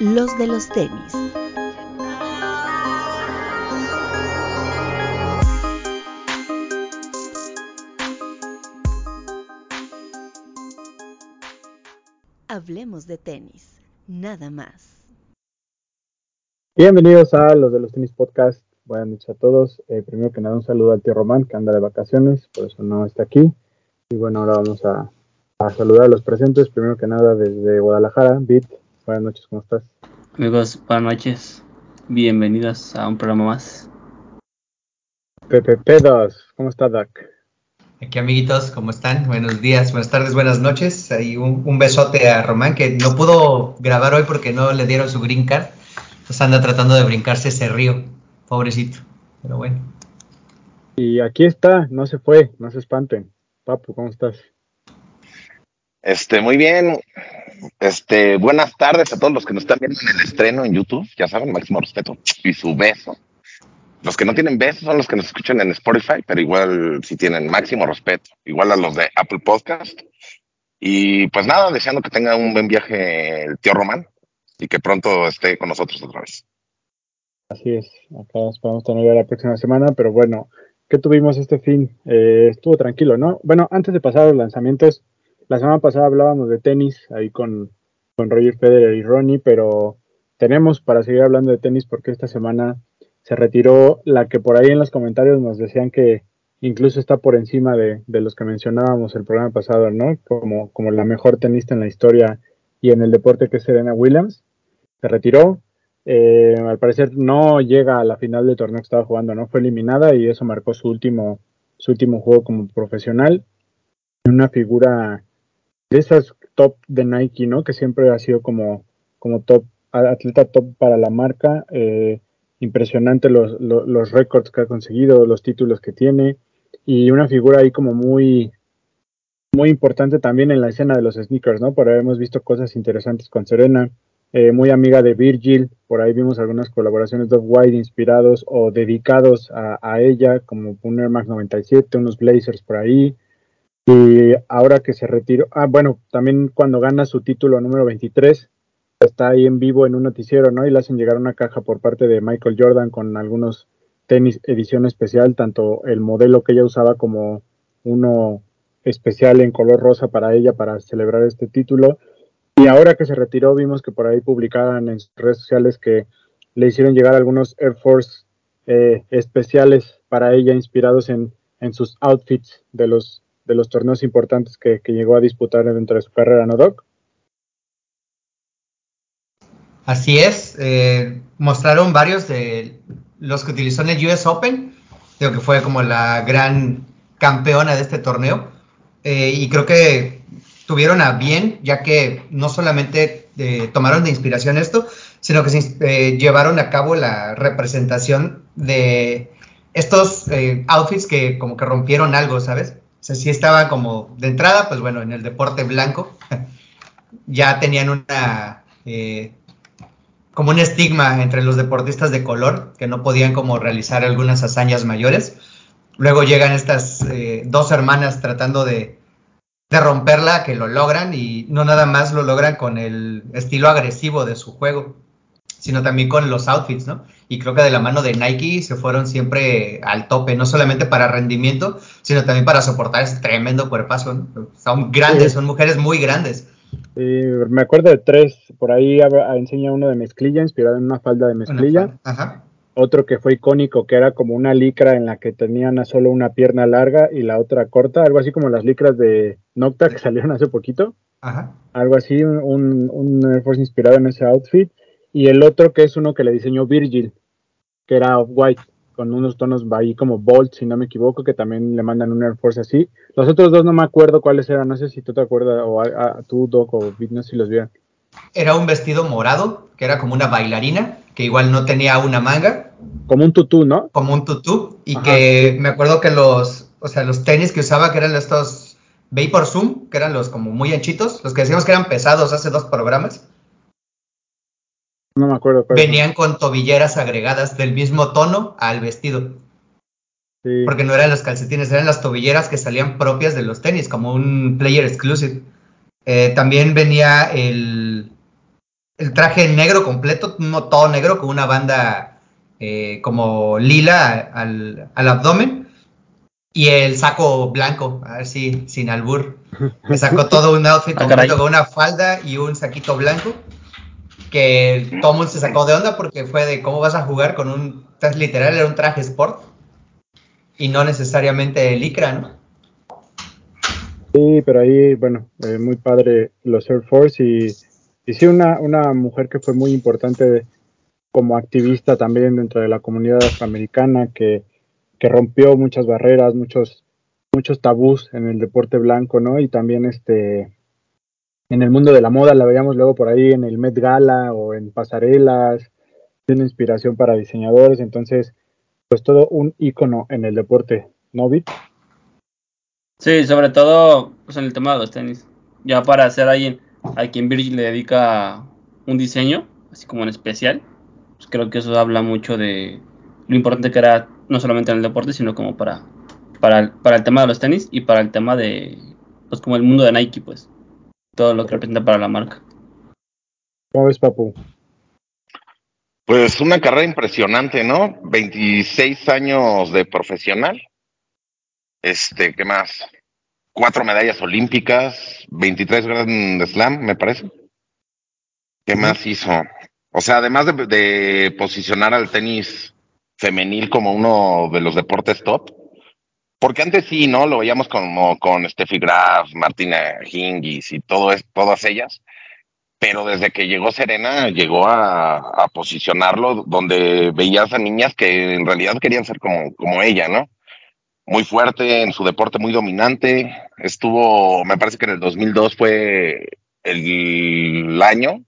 los de los tenis. Hablemos de tenis, nada más. Bienvenidos a los de los tenis podcast. Buenas noches a todos. Eh, primero que nada, un saludo al tío Román, que anda de vacaciones, por eso no está aquí. Y bueno, ahora vamos a, saludar a los presentes. Primero que nada, desde Guadalajara, Bit. Buenas noches, ¿cómo estás? Amigos, buenas noches. Bienvenidos a un programa más. Pepe Pedos, ¿cómo está, Dak? Aquí, amiguitos, ¿cómo están? Buenos días, buenas tardes, buenas noches. Ahí un, besote a Román, que no pudo grabar hoy porque no le dieron su green card. Entonces anda tratando de brincarse ese río. Pobrecito, pero bueno. Y aquí está, no se fue, no se espanten. Papu, ¿cómo estás? Este, muy bien. Este, buenas tardes a todos los que nos están viendo en el estreno en YouTube. Ya saben, máximo respeto y su beso. Los que no tienen besos son los que nos escuchan en Spotify, pero igual si tienen máximo respeto, igual a los de Apple Podcast. Y pues nada, deseando que tenga un buen viaje el tío Román y que pronto esté con nosotros otra vez. Así es, acá esperamos tener la próxima semana, pero bueno, ¿qué tuvimos este fin? Eh, estuvo tranquilo, ¿no? Bueno, antes de pasar a los lanzamientos, la semana pasada hablábamos de tenis ahí con, con Roger Federer y Ronnie, pero tenemos para seguir hablando de tenis porque esta semana se retiró la que por ahí en los comentarios nos decían que incluso está por encima de, de los que mencionábamos el programa pasado, ¿no? Como, como la mejor tenista en la historia y en el deporte que es Serena Williams. Se retiró, eh, al parecer no llega a la final del torneo que estaba jugando, ¿no? Fue eliminada y eso marcó su último, su último juego como profesional. Una figura de esas top de Nike, ¿no? Que siempre ha sido como, como top, atleta top para la marca. Eh, impresionante los, los, los récords que ha conseguido, los títulos que tiene. Y una figura ahí como muy, muy importante también en la escena de los sneakers, ¿no? Por ahí hemos visto cosas interesantes con Serena eh, muy amiga de Virgil, por ahí vimos algunas colaboraciones de Off-White inspirados o dedicados a, ella, como un Air Max 97, unos Blazers por ahí. Y ahora que se retiró, ah, bueno, también cuando gana su título número 23, está ahí en vivo en un noticiero, ¿no? Y le hacen llegar una caja por parte de Michael Jordan con algunos tenis edición especial, tanto el modelo que ella usaba como uno especial en color rosa para ella para celebrar este título y ahora que se retiró, vimos que por ahí publicaban en sus redes sociales que le hicieron llegar algunos Air Force eh, especiales para ella, inspirados en, sus outfits de los, de los torneos importantes que, llegó a disputar dentro de su carrera, ¿no, Doc? Así es, eh, mostraron varios de los que utilizó en el US Open, creo que fue como la gran campeona de este torneo, eh, y creo que tuvieron a bien, ya que no solamente eh, tomaron de inspiración esto, sino que llevaron a cabo la representación de estos outfits que como que rompieron algo, ¿sabes? O sea, sí estaba como de entrada, pues bueno, en el deporte blanco, ya tenían una como un estigma entre los deportistas de color, que no podían como realizar algunas hazañas mayores. Luego llegan estas dos hermanas tratando de de romperla, que lo logran y no nada más lo logran con el estilo agresivo de su juego, sino también con los outfits, ¿no? Y creo que de la mano de Nike se fueron siempre al tope, no solamente para rendimiento, sino también para soportar ese tremendo cuerpazo. Son grandes, son mujeres muy grandes. me acuerdo de tres, por ahí enseña uno de mezclilla, inspirado en una falda de mezclilla. Ajá otro que fue icónico, que era como una licra en la que tenían solo una pierna larga y la otra corta, algo así como las licras de Nocta que salieron hace poquito. Ajá. Algo así, un, un Air Force inspirado en ese outfit. Y el otro que es uno que le diseñó Virgil, que era off-white, con unos tonos ahí como Bolt, si no me equivoco, que también le mandan un Air Force así. Los otros dos no me acuerdo cuáles eran, no sé si tú te acuerdas, o a, tú, Doc, o no sé si los vieron. Era un vestido morado, que era como una bailarina, que igual no tenía una manga. Como un tutú, ¿no? Como un tutú. Y que me acuerdo que los, o sea, los tenis que usaba, que eran estos Vapor Zoom, que eran los como muy anchitos, los que decíamos que eran pesados hace dos programas. No me acuerdo. Venían con tobilleras agregadas del mismo tono al vestido. Sí. Porque no eran los calcetines, eran las tobilleras que salían propias de los tenis, como un player exclusive. Eh, también venía el, el traje negro completo, no todo negro, con una banda eh, como lila al, al, abdomen y el saco blanco, a ver si sin albur. Me sacó todo un outfit Ah, completo con una falda y un saquito blanco que todo mundo se sacó de onda porque fue de cómo vas a jugar con un, literal, era un traje sport y no necesariamente licra, ¿no? Sí, pero ahí, bueno, eh, muy padre los Air Force y, y sí una, una mujer que fue muy importante como activista también dentro de la comunidad afroamericana que, que rompió muchas barreras, muchos, muchos tabús en el deporte blanco, ¿no? Y también este en el mundo de la moda la veíamos luego por ahí en el Met Gala o en pasarelas, tiene inspiración para diseñadores, entonces pues todo un ícono en el deporte, ¿no, Vic? Sí, sobre todo pues, en el tema de los tenis. Ya para hacer alguien a quien Virgil le dedica un diseño, así como en especial, pues creo que eso habla mucho de lo importante que era no solamente en el deporte, sino como para, para, para el tema de los tenis y para el tema de, pues como el mundo de Nike, pues, todo lo que representa para la marca. ¿Cómo ves, Papu? Pues una carrera impresionante, ¿no? 26 años de profesional. Este, ¿qué más? Cuatro medallas olímpicas, 23 Grand Slam, me parece. ¿Qué más hizo? O sea, además de, de posicionar al tenis femenil como uno de los deportes top, porque antes sí, ¿no? Lo veíamos como con Steffi Graf, Martina Hingis y todo todas ellas, pero desde que llegó Serena, llegó a, a, posicionarlo donde veías a niñas que en realidad querían ser como, como ella, ¿no? Muy fuerte en su deporte, muy dominante. Estuvo, me parece que en el 2002 fue el año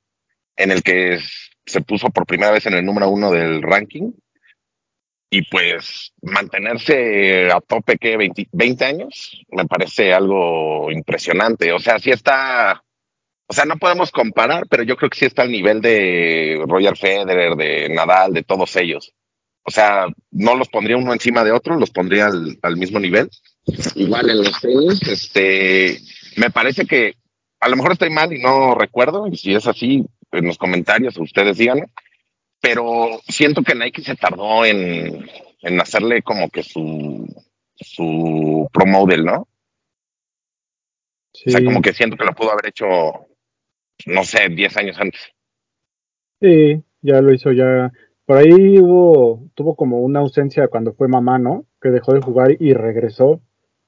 en el que se puso por primera vez en el número uno del ranking. Y pues mantenerse a tope que 20, 20 años me parece algo impresionante. O sea, sí está, o sea, no podemos comparar, pero yo creo que sí está al nivel de Roger Federer, de Nadal, de todos ellos. O sea, no los pondría uno encima de otro, los pondría al, mismo nivel. Igual en los tenis, este, me parece que a lo mejor estoy mal y no recuerdo, y si es así, en los comentarios ustedes díganlo, pero siento que Nike se tardó en, en hacerle como que su, su pro model, ¿no? Sí. O sea, como que siento que lo pudo haber hecho, no sé, 10 años antes. Sí, ya lo hizo ya. Por ahí hubo, tuvo como una ausencia cuando fue mamá, ¿no? Que dejó de jugar y regresó,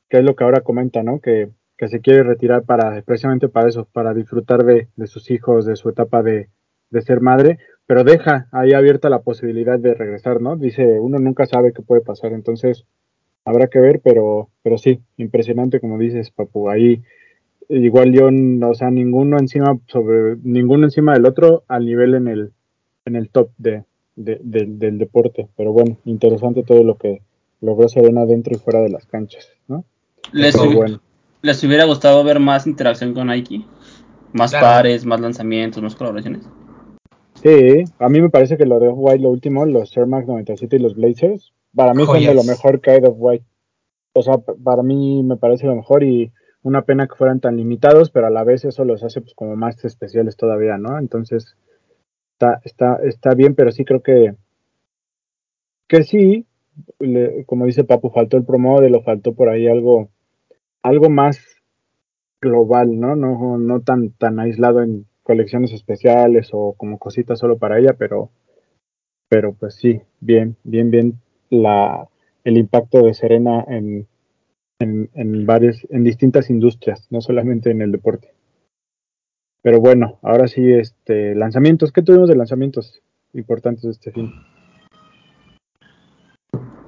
que es lo que ahora comenta, ¿no? Que, que se quiere retirar para, precisamente para eso, para disfrutar de, de sus hijos, de su etapa de, de ser madre, pero deja ahí abierta la posibilidad de regresar, ¿no? Dice, uno nunca sabe qué puede pasar, entonces habrá que ver, pero, pero sí, impresionante como dices, Papu, ahí igual yo, o sea, ninguno encima sobre, ninguno encima del otro al nivel en el, en el top de, de, de, del deporte, pero bueno, interesante todo lo que logró Serena dentro y fuera de las canchas, ¿no? Les, Pero bueno. ¿Les hubiera gustado ver más interacción con Nike? Más Claro. pares, más lanzamientos, más colaboraciones. Sí, a mí me parece que lo de Off-White, lo último, los Air Max 97 y los Blazers, para mí son de lo mejor que hay de Off-White. O sea, para mí me parece lo mejor y una pena que fueran tan limitados, pero a la vez eso los hace pues como más especiales todavía, ¿no? Entonces, está, está, está bien, pero sí creo que, que sí, le- como dice Papu, faltó el promo de lo faltó por ahí algo, algo más global, ¿no? No, no tan, tan aislado en colecciones especiales o como cositas solo para ella, pero, pero pues sí, bien, bien, bien la, el impacto de Serena en, en, en varias, en distintas industrias, no solamente en el deporte. Pero bueno, ahora sí, este, lanzamientos, ¿qué tuvimos de lanzamientos importantes de este fin?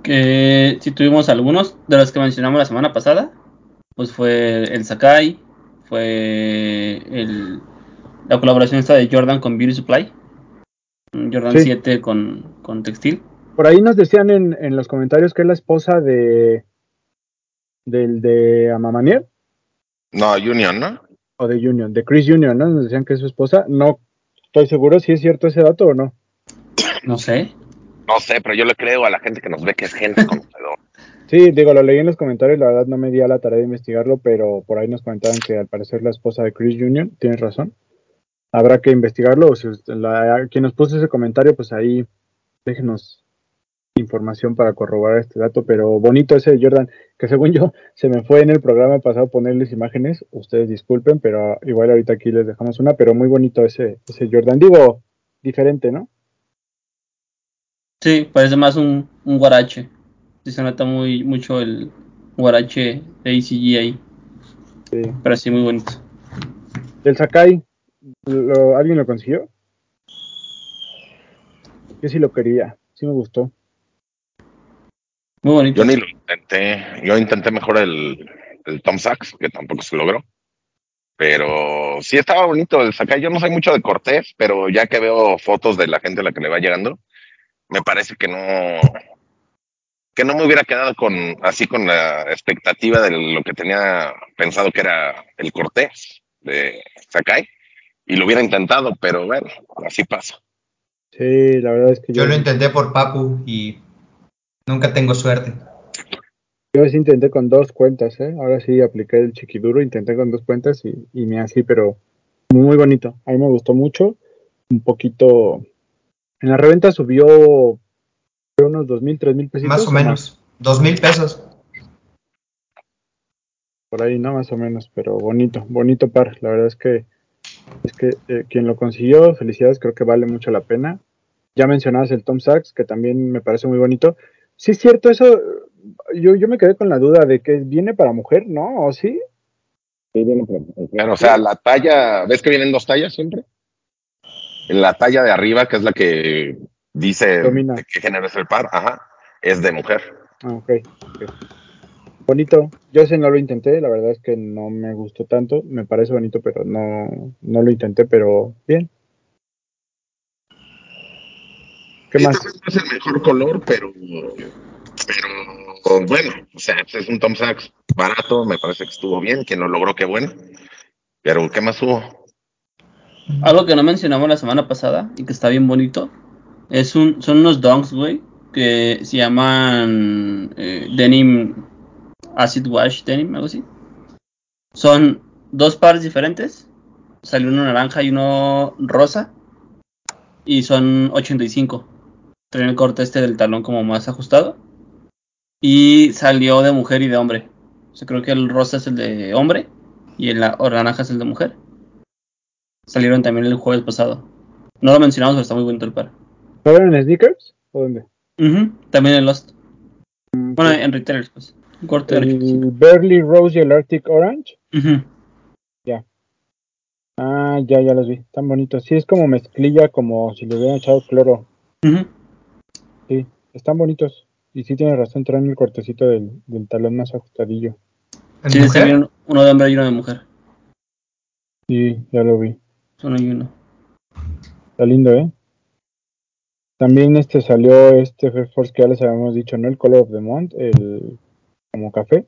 Que si tuvimos algunos de los que mencionamos la semana pasada, pues fue el Sakai, fue el, la colaboración esta de Jordan con Beauty Supply, Jordan Sí. 7 con, con Textil. Por ahí nos decían en, en los comentarios que es la esposa de del de Amamanier No, Union, ¿no? o de Union, de Chris Union, ¿no? Nos decían que es su esposa. No estoy seguro si es cierto ese dato o no. No sé. No sé, pero yo le creo a la gente que nos ve que es gente conocedora. Sí, digo, lo leí en los comentarios, la verdad no me di a la tarea de investigarlo, pero por ahí nos comentaban que al parecer la esposa de Chris Union, tienes razón. Habrá que investigarlo. O si la- quien nos puso ese comentario, pues ahí déjenos información para corroborar este dato. Pero bonito ese Jordan, que según yo se me fue en el programa pasado ponerles imágenes. Ustedes disculpen, pero igual ahorita aquí les dejamos una. Pero muy bonito ese, ese Jordan. Digo, diferente, ¿no? Sí, parece más un, un guarache. Sí se nota muy mucho el guarache de ACG ahí. Sí. Pero sí, muy bonito. El Sakai, ¿lo- ¿alguien lo consiguió? Yo sí lo quería, sí me gustó. Muy bonito. Yo ni lo intenté. Yo intenté mejor el, el Tom Sachs, que tampoco se logró. Pero sí estaba bonito el Sakai. Yo no soy mucho de Cortés, pero ya que veo fotos de la gente a la que le va llegando, me parece que no que no me hubiera quedado con así con la expectativa de lo que tenía pensado que era el Cortés de Sakai y lo hubiera intentado, pero bueno, así pasa. Sí, la verdad es que Yo lo intenté por Papu y nunca tengo suerte. Yo sí intenté con dos cuentas, ¿eh? Ahora sí apliqué el chiquiduro, intenté con dos cuentas y, y me así, pero muy bonito. A mí me gustó mucho. Un poquito. En la reventa subió unos dos mil, tres mil pesitos. Más o menos. Dos mil pesos. Por ahí, ¿no? Más o menos, pero bonito, bonito par. La verdad es que es que eh, quien lo consiguió, felicidades, creo que vale mucho la pena. Ya mencionabas el Tom Sachs, que también me parece muy bonito. Sí es cierto, eso, yo, yo me quedé con la duda de que viene para mujer, ¿no? ¿O sí? Claro, o sea, la talla, ¿ves que vienen dos tallas siempre? La talla de arriba, que es la que dice Domina. de qué género es el par, ajá, es de mujer. Ah, ok. ok. Bonito. Yo ese no lo intenté, la verdad es que no me gustó tanto. Me parece bonito, pero no, no lo intenté, pero bien. ¿Qué Sí, más? no es el mejor color, pero, pero bueno, o sea, es un Tom Sachs barato, me parece que estuvo bien, quien lo logró, qué bueno. Pero, ¿qué más hubo? Algo que no mencionamos la semana pasada y que está bien bonito es un, son unos donks, güey, que se llaman eh, Denim Acid Wash Denim, algo así. Son dos pares diferentes. Salió uno naranja y uno rosa. Y son 85. Traen el corte este del talón como más ajustado. Y salió de mujer y de hombre. O sea, creo que el rosa es el de hombre y el naranja es el de mujer. Salieron también el jueves pasado. No lo mencionamos, pero está muy bonito el par. ¿Fueron en sneakers? ¿O dónde? También en Lost. Bueno, en Retailers, pues. Un corte de El Burley Rose y el Arctic Orange. Ujú. Ah, ya, ya los vi. Tan bonitos. Sí, es como mezclilla, como si le hubieran echado cloro. Sí, están bonitos. Y sí tienes razón, traen el cortecito del, del talón más ajustadillo. ¿En Sí, mujer? uno de hombre y uno de mujer. Sí, ya lo vi. Uno y uno. Está lindo, ¿eh? También este salió este Force que ya les habíamos dicho, ¿no? El Color of the Month, el como café.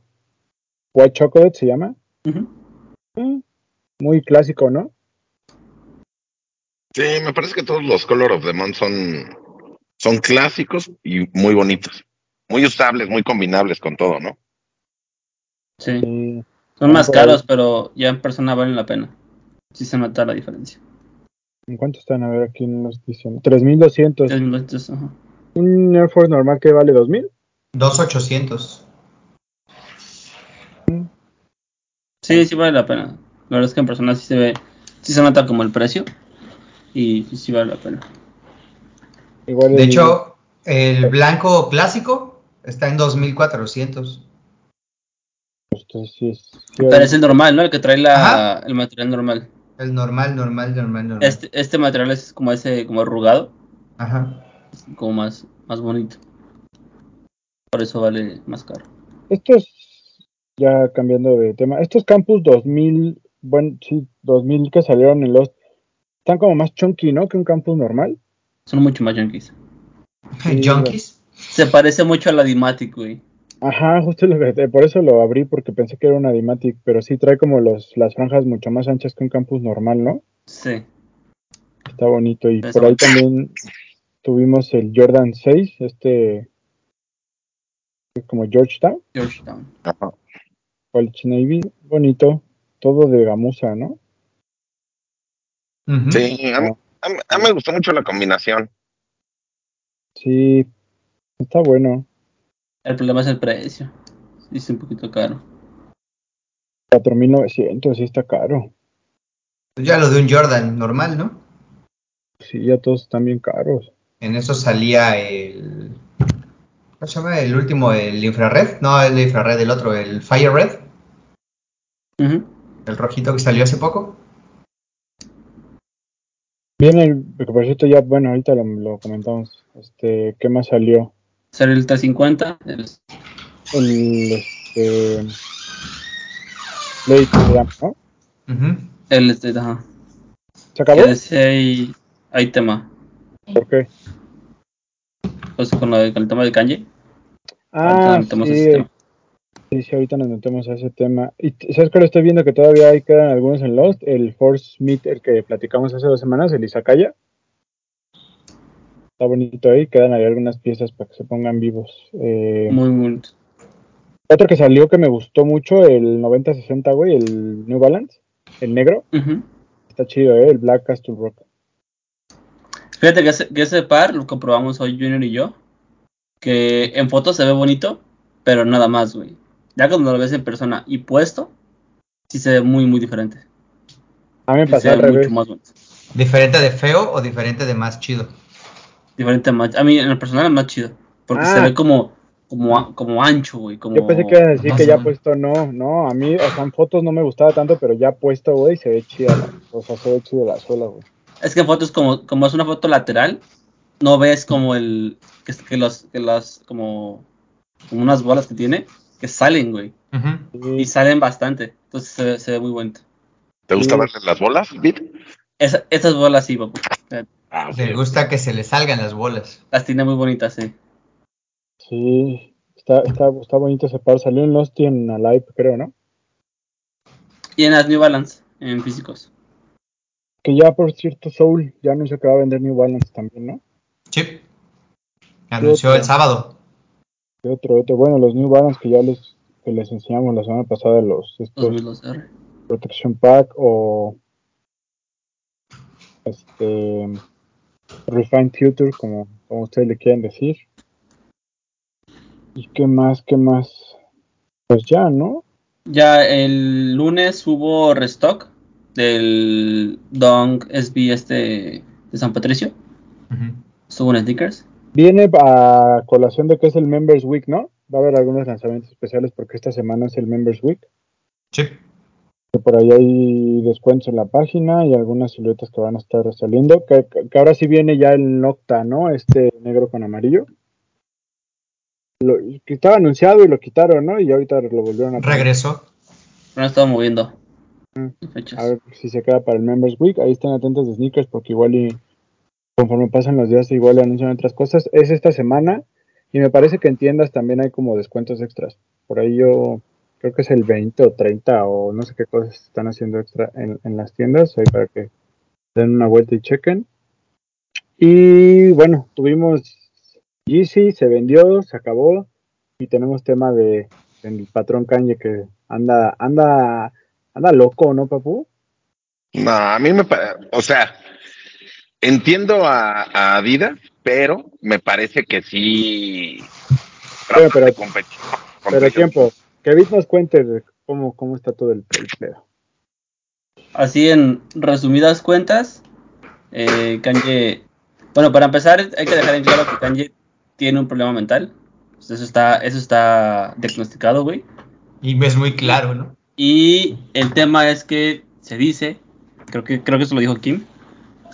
White Chocolate se llama. Mm, Muy clásico, ¿no? Sí, me parece que todos los Color of the Month son, son clásicos y muy bonitos. Muy usables, muy combinables con todo, ¿no? Sí. Son más caros, pero ya en persona valen la pena. Sí se nota la diferencia. ¿En cuánto están? A ver, aquí en los dicen. 3200. Es mil doscientos, ajá. Un Air Force normal que vale 2000. Dos ochocientos. Sí, sí vale la pena. La verdad es que en persona sí se ve, sí se nota como el precio. Y sí, vale la pena. Igual De el- hecho, el blanco clásico está en 2400. Entonces, sí es- Pero es el normal, ¿no? El que trae la, el material normal. El normal, normal, normal, normal. Este, este material es como ese, como arrugado, Ajá. como más, más bonito. Por eso vale más caro. Estos, ya cambiando de tema, estos Campus 2000, bueno, sí, 2000 que salieron en los, están como más chunky, ¿no? Que un Campus normal. Son mucho más yankees. Sí, Junkies. Se parece mucho a la Dimatic, güey. Ajá, justo lo que- por eso lo abrí, porque pensé que era una Dimatic, pero sí trae como los, las franjas mucho más anchas que un Campus normal, ¿no? Sí. Está bonito. Y Eso. por ahí también tuvimos el Jordan 6, este, es como Georgetown, Georgetown. Ajá. College Navy, bonito, todo de gamuza, ¿no? Sí, a mí, a mí- a mí me gustó mucho la combinación. Sí, está bueno. El problema es el precio. Sí, es un poquito caro. 4.900, sí está caro. Ya lo de un Jordan normal, ¿no? Sí, ya todos están bien caros. En eso salía el. ¿Cómo se llama? El último, el infrared. No, el infrared, el otro, el Fire Red. El rojito que salió hace poco. Viene el, porque por cierto ya, bueno, ahorita lo, lo comentamos. Este, ¿qué más salió? Sale el 350. El, El, este, Blade, ¿no? El este, ajá. ¿Se acabó? Ese hay, hay tema. ¿Por qué? Pues con, lo de- con el tema de Kanye. Ah, sí. Sí, sí, ahorita nos metemos a ese tema. Y ¿sabes que lo estoy viendo que todavía hay quedan algunos en Lost? El Force Meet, el que platicamos hace dos semanas, el Izakaya. Está bonito ahí, quedan ahí algunas piezas para que se pongan vivos. Eh, Muy bonito. otro que salió que me gustó mucho, el 9060, güey, el New Balance, el negro. Ujú. Está chido, ¿eh? El Black Castle Rock. Fíjate que ese, que ese par lo comprobamos hoy Junior y yo. Que en fotos se ve bonito, pero nada más, güey. Ya cuando lo ves en persona y puesto, sí se ve muy, muy diferente. A mí me Sí pasó se al ve revés. mucho más bonito. ¿Diferente de feo o diferente de más chido? Diferente más. A mí en el personal es más chido. Porque Ah. se ve como, como, como ancho, güey. Como... Yo pensé que iba a decir no que ya puesto no, no, a mí, o sea, en fotos no me gustaba tanto, pero ya puesto, güey, se ve chida, la- o sea, se ve chido la suela, güey. Es que en fotos, como, como es una foto lateral, no ves como el. Que, que los. Que las. Como. Como unas bolas que tiene. Que salen, güey. Y salen bastante. Entonces se, ve- se ve muy bonito. ¿Te gusta verle las bolas, Bit? Esa- esas bolas sí, papu. Ah. Le gusta que se le salgan las bolas. Las tiene muy bonitas, sí. sí, está, está, está bonito ese par, salió en Lost y en Alive, creo, ¿no? Y en las New Balance, en físicos. Que ya, por cierto, Soul ya anunció que va a vender New Balance también, ¿no? Sí. Anunció el sábado. Otro, otro, bueno, los New Balance que ya les, que les enseñamos la semana pasada, los, estos 2012R. Protection Pack o, este, Refined Future, como, como ustedes le quieran decir. ¿Y qué más, qué más? Pues ya, ¿no? Ya el lunes hubo restock del Dong SB este de San Patricio. Ujú. Estuvo en sneakers. Viene a colación de que es el Members Week, ¿no? Va a haber algunos lanzamientos especiales porque esta semana es el Members Week. Sí. Que por ahí hay descuentos en la página y algunas siluetas que van a estar saliendo. Que, que ahora sí viene ya el Nocta, ¿no? Este negro con amarillo. Lo, que estaba anunciado y lo quitaron, ¿no? Y ahorita lo volvieron a. Regresó. No he estado moviendo. Mm. A ver si se queda para el Members Week. Ahí están atentos de sneakers porque igual y conforme pasan los días igual anuncian otras cosas. Es esta semana y me parece que en tiendas también hay como descuentos extras. Por ahí yo creo que es el 20 o 30 o no sé qué cosas están haciendo extra en, las tiendas. Ahí para que den una vuelta y chequen. Y bueno, tuvimos Yeezy, se vendió, se acabó y tenemos tema de del patrón Kanye que anda anda anda loco, ¿no, papu? No, a mí me parece, o sea, entiendo a, a Adidas, pero me parece que sí. Pero, pero- Pero tiempo, que Vic nos cuente de cómo, cómo está todo el, el pedo. Así en resumidas cuentas, eh, Kanye, bueno, para empezar hay que dejar en claro que Kanye tiene un problema mental. Eso está, eso está diagnosticado, güey. Y es muy claro, ¿no? Y el tema es que se dice, creo que, creo que eso lo dijo Kim,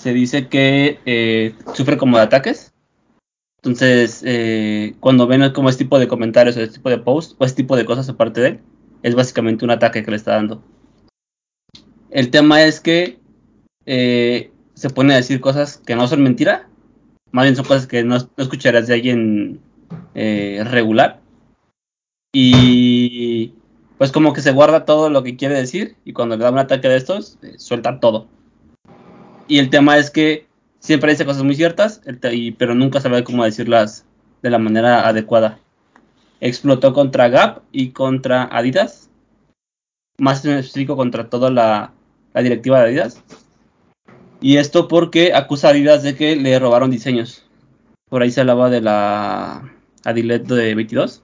se dice que eh, sufre como de ataques. Entonces, eh, cuando ven como este tipo de comentarios, o este tipo de posts, o este tipo de cosas aparte de él, es básicamente un ataque que le está dando. El tema es que eh, se pone a decir cosas que no son mentira, más bien son cosas que no, no escucharás de alguien regular. Y pues como que se guarda todo lo que quiere decir y cuando le da un ataque de estos, suelta todo. Y el tema es que siempre dice cosas muy ciertas, pero nunca sabe cómo decirlas de la manera adecuada. Explotó contra Gap y contra Adidas, más específico contra toda la, directiva de Adidas. Y esto porque acusa a Adidas de que le robaron diseños. Por ahí se hablaba de la Adilet de 22.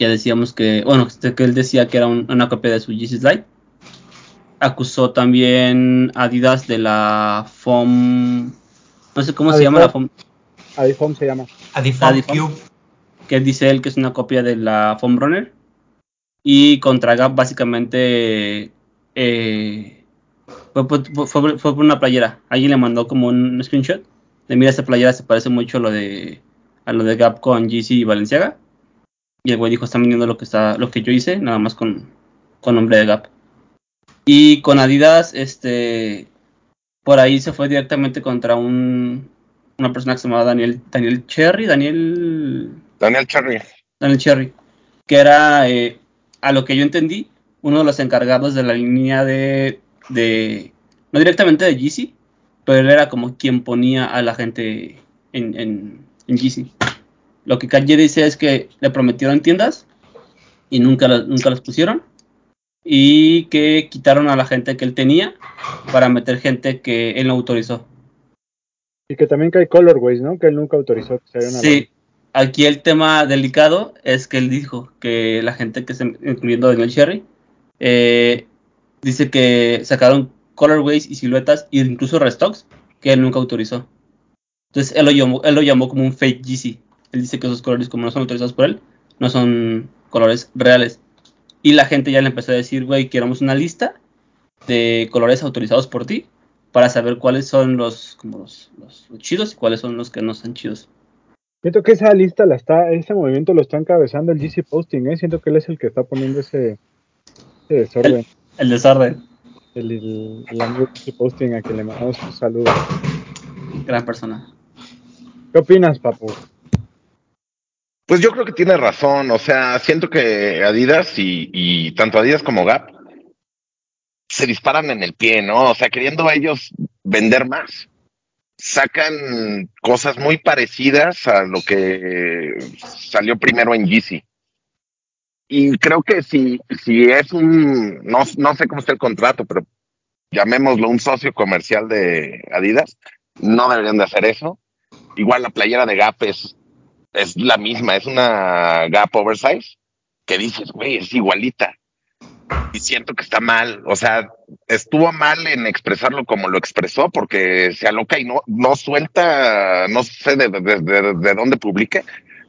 Ya decíamos que, bueno, que él decía que era un- una copia de su Yeezy Slide. Acusó también a Adidas de la FOM. No sé cómo se llama la FOM. iPhone se llama. A Default Default. Cube. que dice él que es una copia de la Foam Runner. Y contra Gap básicamente eh, fue, por- fue- fue por una playera. Alguien le mandó como un screenshot. De mira esta playera se parece mucho a lo de a lo de Gap con GC y Valenciaga. Y el güey dijo están vendiendo lo que está lo que yo hice, nada más con, con nombre de Gap. Y con Adidas, este por ahí se fue directamente contra un una persona que se llamaba Daniel Daniel Cherry, Daniel Daniel Cherry. Daniel Cherry, que era, eh, a lo que yo entendí, uno de los encargados de la línea de, de no directamente de Yeezy, pero él era como quien ponía a la gente en, en, en Yeezy. Lo que Kanye dice es que le prometieron tiendas y nunca, nunca las pusieron y que quitaron a la gente que él tenía para meter gente que él no autorizó. Y que también que hay colorways, ¿no? Que él nunca autorizó que Sí, aquí el tema delicado es que él dijo que la gente que se, incluyendo Daniel Cherry, eh, dice que sacaron colorways y siluetas e incluso restocks que él nunca autorizó. Entonces él lo llamó, él lo llamó como un fake Yeezy. Él dice que esos colores, como no son autorizados por él, no son colores reales. Y la gente ya le empezó a decir, güey, queremos una lista de colores autorizados por ti para saber cuáles son los, como los, los- los chidos y cuáles son los que no son chidos. Siento que esa lista la está, ese movimiento lo está encabezando el GC Posting, ¿eh? Siento que él es el que está poniendo ese, ese desorden. El desorden. El, el, el amigo GC Posting a quien le mandamos un saludo. Gran persona. ¿Qué opinas, papu? Pues yo creo que tiene razón, o sea, siento que Adidas y, tanto Adidas como Gap se disparan en el pie, ¿no? O sea, queriendo ellos vender más, sacan cosas muy parecidas a lo que salió primero en Yeezy. Y creo que si, si es un, no, no sé cómo está el contrato, pero llamémoslo un socio comercial de Adidas, no deberían de hacer eso. Igual la playera de Gap es es la misma, es una Gap Oversize que dices, güey, es igualita. Y siento que está mal, o sea, estuvo mal en expresarlo como lo expresó porque se aloca y no, no suelta, no sé de, de, de- de dónde publique,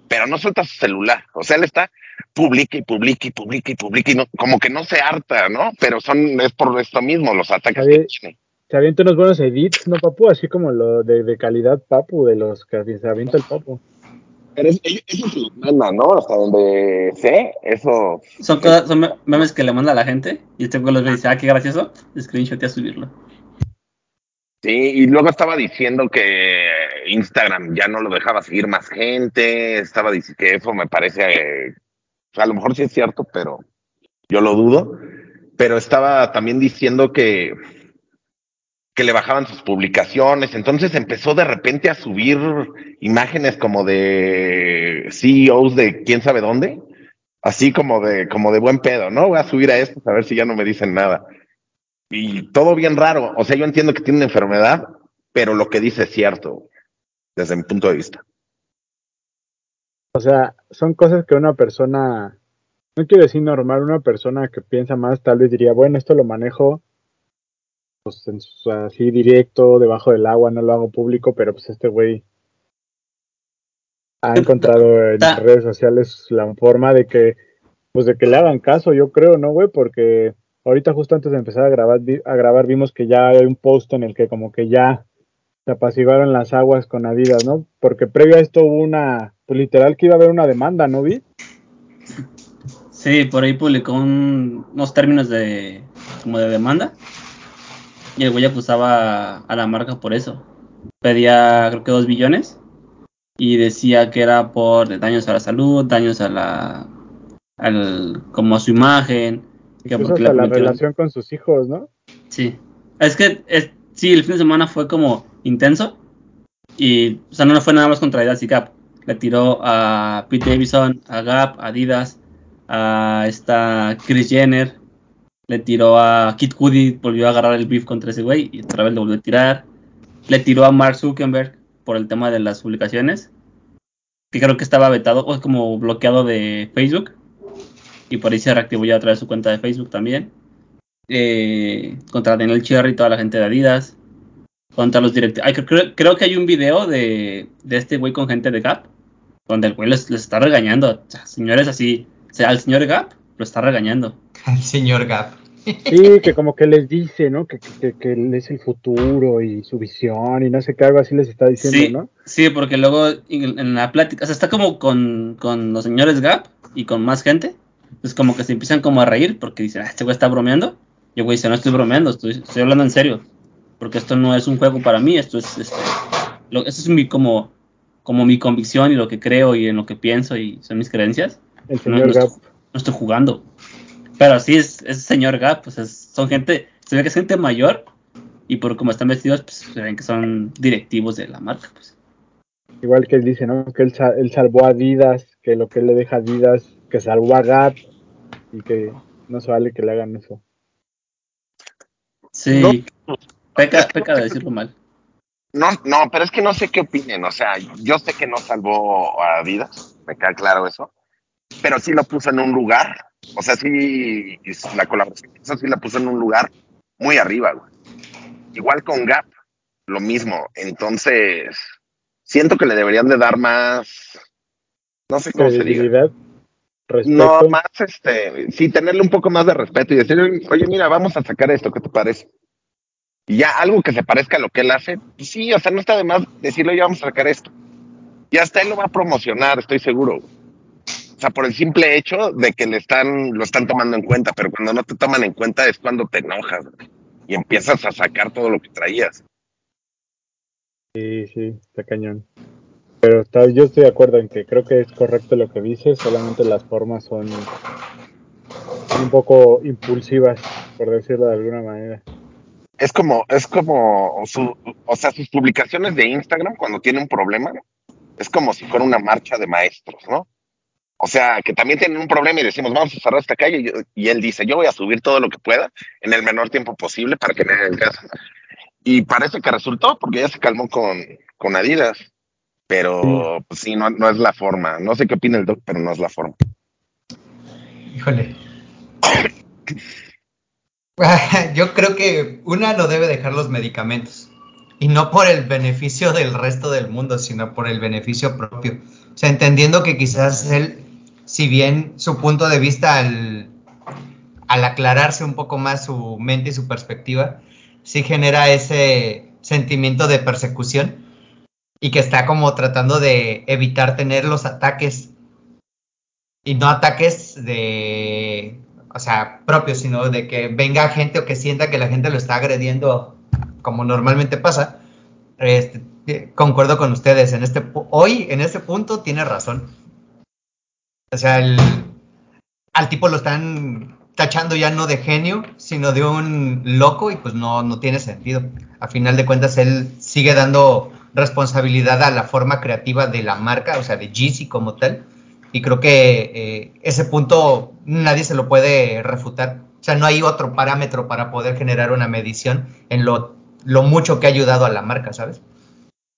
pero no suelta su celular. O sea, él está publica y publica y publica y publica y no, como que no se harta, ¿no? Pero son, es por esto mismo, los ataques Está que tiene. Se avienta unos buenos edits, ¿no, papu? Así como lo de, de calidad, papu, de los que se avienta el papu. Pero es- eso se los manda, ¿no? Hasta donde sé, eso Son, cosas, son memes que le manda a la gente y este güey los ve y dice, ah, qué gracioso, screenshot y a subirlo. Sí, y luego estaba diciendo que Instagram ya no lo dejaba seguir más gente, estaba diciendo que eso me parece, eh, a lo mejor sí es cierto, pero yo lo dudo, pero estaba también diciendo que, que le bajaban sus publicaciones, entonces empezó de repente a subir imágenes como de CEOs de quién sabe dónde, así como de, como de buen pedo, ¿no? Voy a subir a esto a ver si ya no me dicen nada. Y todo bien raro. O sea, yo entiendo que tiene una enfermedad, pero lo que dice es cierto, desde mi punto de vista. O sea, son cosas que una persona, no quiero decir normal, una persona que piensa más tal vez diría, bueno, esto lo manejo pues en su- así directo, debajo del agua, no lo hago público, pero pues este güey ha encontrado en Ta- redes sociales la forma de que, pues de que le hagan caso, yo creo, ¿no, güey? Porque ahorita justo antes de empezar a grabar, a grabar vimos que ya hay un post en el que como que ya se apaciguaron las aguas con Adidas, ¿no? Porque previo a esto hubo una, pues literal que iba a haber una demanda, ¿no vi? Sí, por ahí publicó un- unos términos de como de demanda y el güey acusaba a la marca por eso. Pedía creo que dos billones y decía que era por daños a la salud, daños a la al como a su imagen, que porque hasta la relación con sus hijos, ¿no? Sí. Es que es, sí, el fin de semana fue como intenso. Y, o sea, no fue nada más contra Adidas y Gap. Le tiró a Pete Davidson, a Gap, a Adidas, a esta Chris Jenner. Le tiró a Kid Cudi, volvió a agarrar el beef contra ese güey y otra vez le volvió a tirar. Le tiró a Mark Zuckerberg por el tema de las publicaciones, que creo que estaba vetado o como bloqueado de Facebook. Y por ahí se reactivó ya otra vez su cuenta de Facebook también. Eh, contra Daniel Cherry y toda la gente de Adidas. Contra los directivos. Creo, creo, que hay un video de, de este güey con gente de Gap. Donde el güey les, les está regañando. O sea, señores así. O sea, al señor Gap lo está regañando. Al señor Gap. Sí, que como que les dice, ¿no? Que, que, que, él es el futuro y su visión y no sé qué, algo así les está diciendo, sí, ¿no? Sí, porque luego en, la plática, o sea, está como con, con los señores Gap y con más gente. Es como que se empiezan como a reír porque dicen, ah, este güey está bromeando. Y el güey dice, no estoy bromeando, estoy, estoy hablando en serio. Porque esto no es un juego para mí, esto es, este, lo, esto es mi, como, como mi convicción y lo que creo y en lo que pienso y son mis creencias. El señor no, Gap. Estoy, no estoy jugando. Pero sí, es, es señor Gap, pues es, son gente, se ve que es gente mayor y por cómo están vestidos, pues se ven que son directivos de la marca, pues. Igual que él dice, ¿no? Que él, él salvó a Adidas, que lo que él le deja a Adidas, que salvó a Gap y que no se vale que le hagan eso. Sí, no, peca, peca de decirlo mal. No, no, pero es que no sé qué opinen, o sea, yo sé que no salvó a Adidas, me queda claro eso, pero sí lo puso en un lugar, o sea, sí, la colaboración, eso sí la puso en un lugar muy arriba, güey. Igual con Gap, lo mismo, entonces, siento que le deberían de dar más, no sé cómo se diga. Respeto. No, más, este, sí, tenerle un poco más de respeto y decir, oye, mira, vamos a sacar esto, ¿qué te parece? Y ya algo que se parezca a lo que él hace, pues sí, o sea, no está de más decirle, oye, vamos a sacar esto. Y hasta él lo va a promocionar, estoy seguro. O sea, por el simple hecho de que le están, lo están tomando en cuenta, pero cuando no te toman en cuenta es cuando te enojas y empiezas a sacar todo lo que traías. Sí, sí, está cañón. Pero está, yo estoy de acuerdo en que creo que es correcto lo que dices, solamente las formas son, son un poco impulsivas, por decirlo de alguna manera. Es como, es como, su, o sea, sus publicaciones de Instagram cuando tiene un problema, es como si fuera una marcha de maestros, ¿no? O sea, que también tienen un problema y decimos, vamos a cerrar esta calle, y, y él dice, yo voy a subir todo lo que pueda en el menor tiempo posible para que me hagan caso. Y parece que resultó, porque ya se calmó con, con Adidas. Pero sí, pues, sí no, no, es la forma. No sé qué opina el doc, pero no es la forma. Híjole. Yo creo que una no debe dejar los medicamentos. Y no por el beneficio del resto del mundo, sino por el beneficio propio. O sea, entendiendo que quizás él, si bien su punto de vista al, al aclararse un poco más su mente y su perspectiva, sí genera ese sentimiento de persecución y que está como tratando de evitar tener los ataques y no ataques de, o sea, propios, sino de que venga gente o que sienta que la gente lo está agrediendo como normalmente pasa. Este, concuerdo con ustedes, en este hoy en este punto tiene razón. O sea, el, al tipo lo están tachando ya no de genio, sino de un loco y pues no, no tiene sentido. A final de cuentas, él sigue dando responsabilidad a la forma creativa de la marca, o sea, de Yeezy como tal. Y creo que eh, ese punto nadie se lo puede refutar. O sea, no hay otro parámetro para poder generar una medición en lo, lo mucho que ha ayudado a la marca, ¿sabes?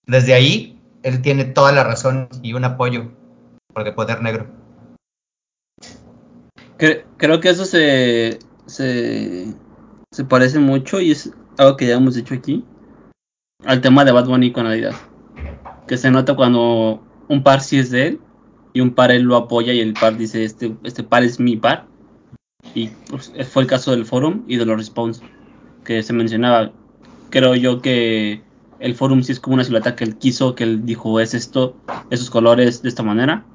Desde ahí, él tiene toda la razón y un apoyo por el poder negro. Creo que eso se, se, se parece mucho y es algo que ya hemos dicho aquí al tema de Bad Bunny con Adidas. Que se nota cuando un par sí es de él y un par él lo apoya y el par dice este, este par es mi par. Y pues, fue el caso del forum y de los response que se mencionaba. Creo yo que el forum sí es como una silueta que él quiso, que él dijo es esto, esos colores de esta manera.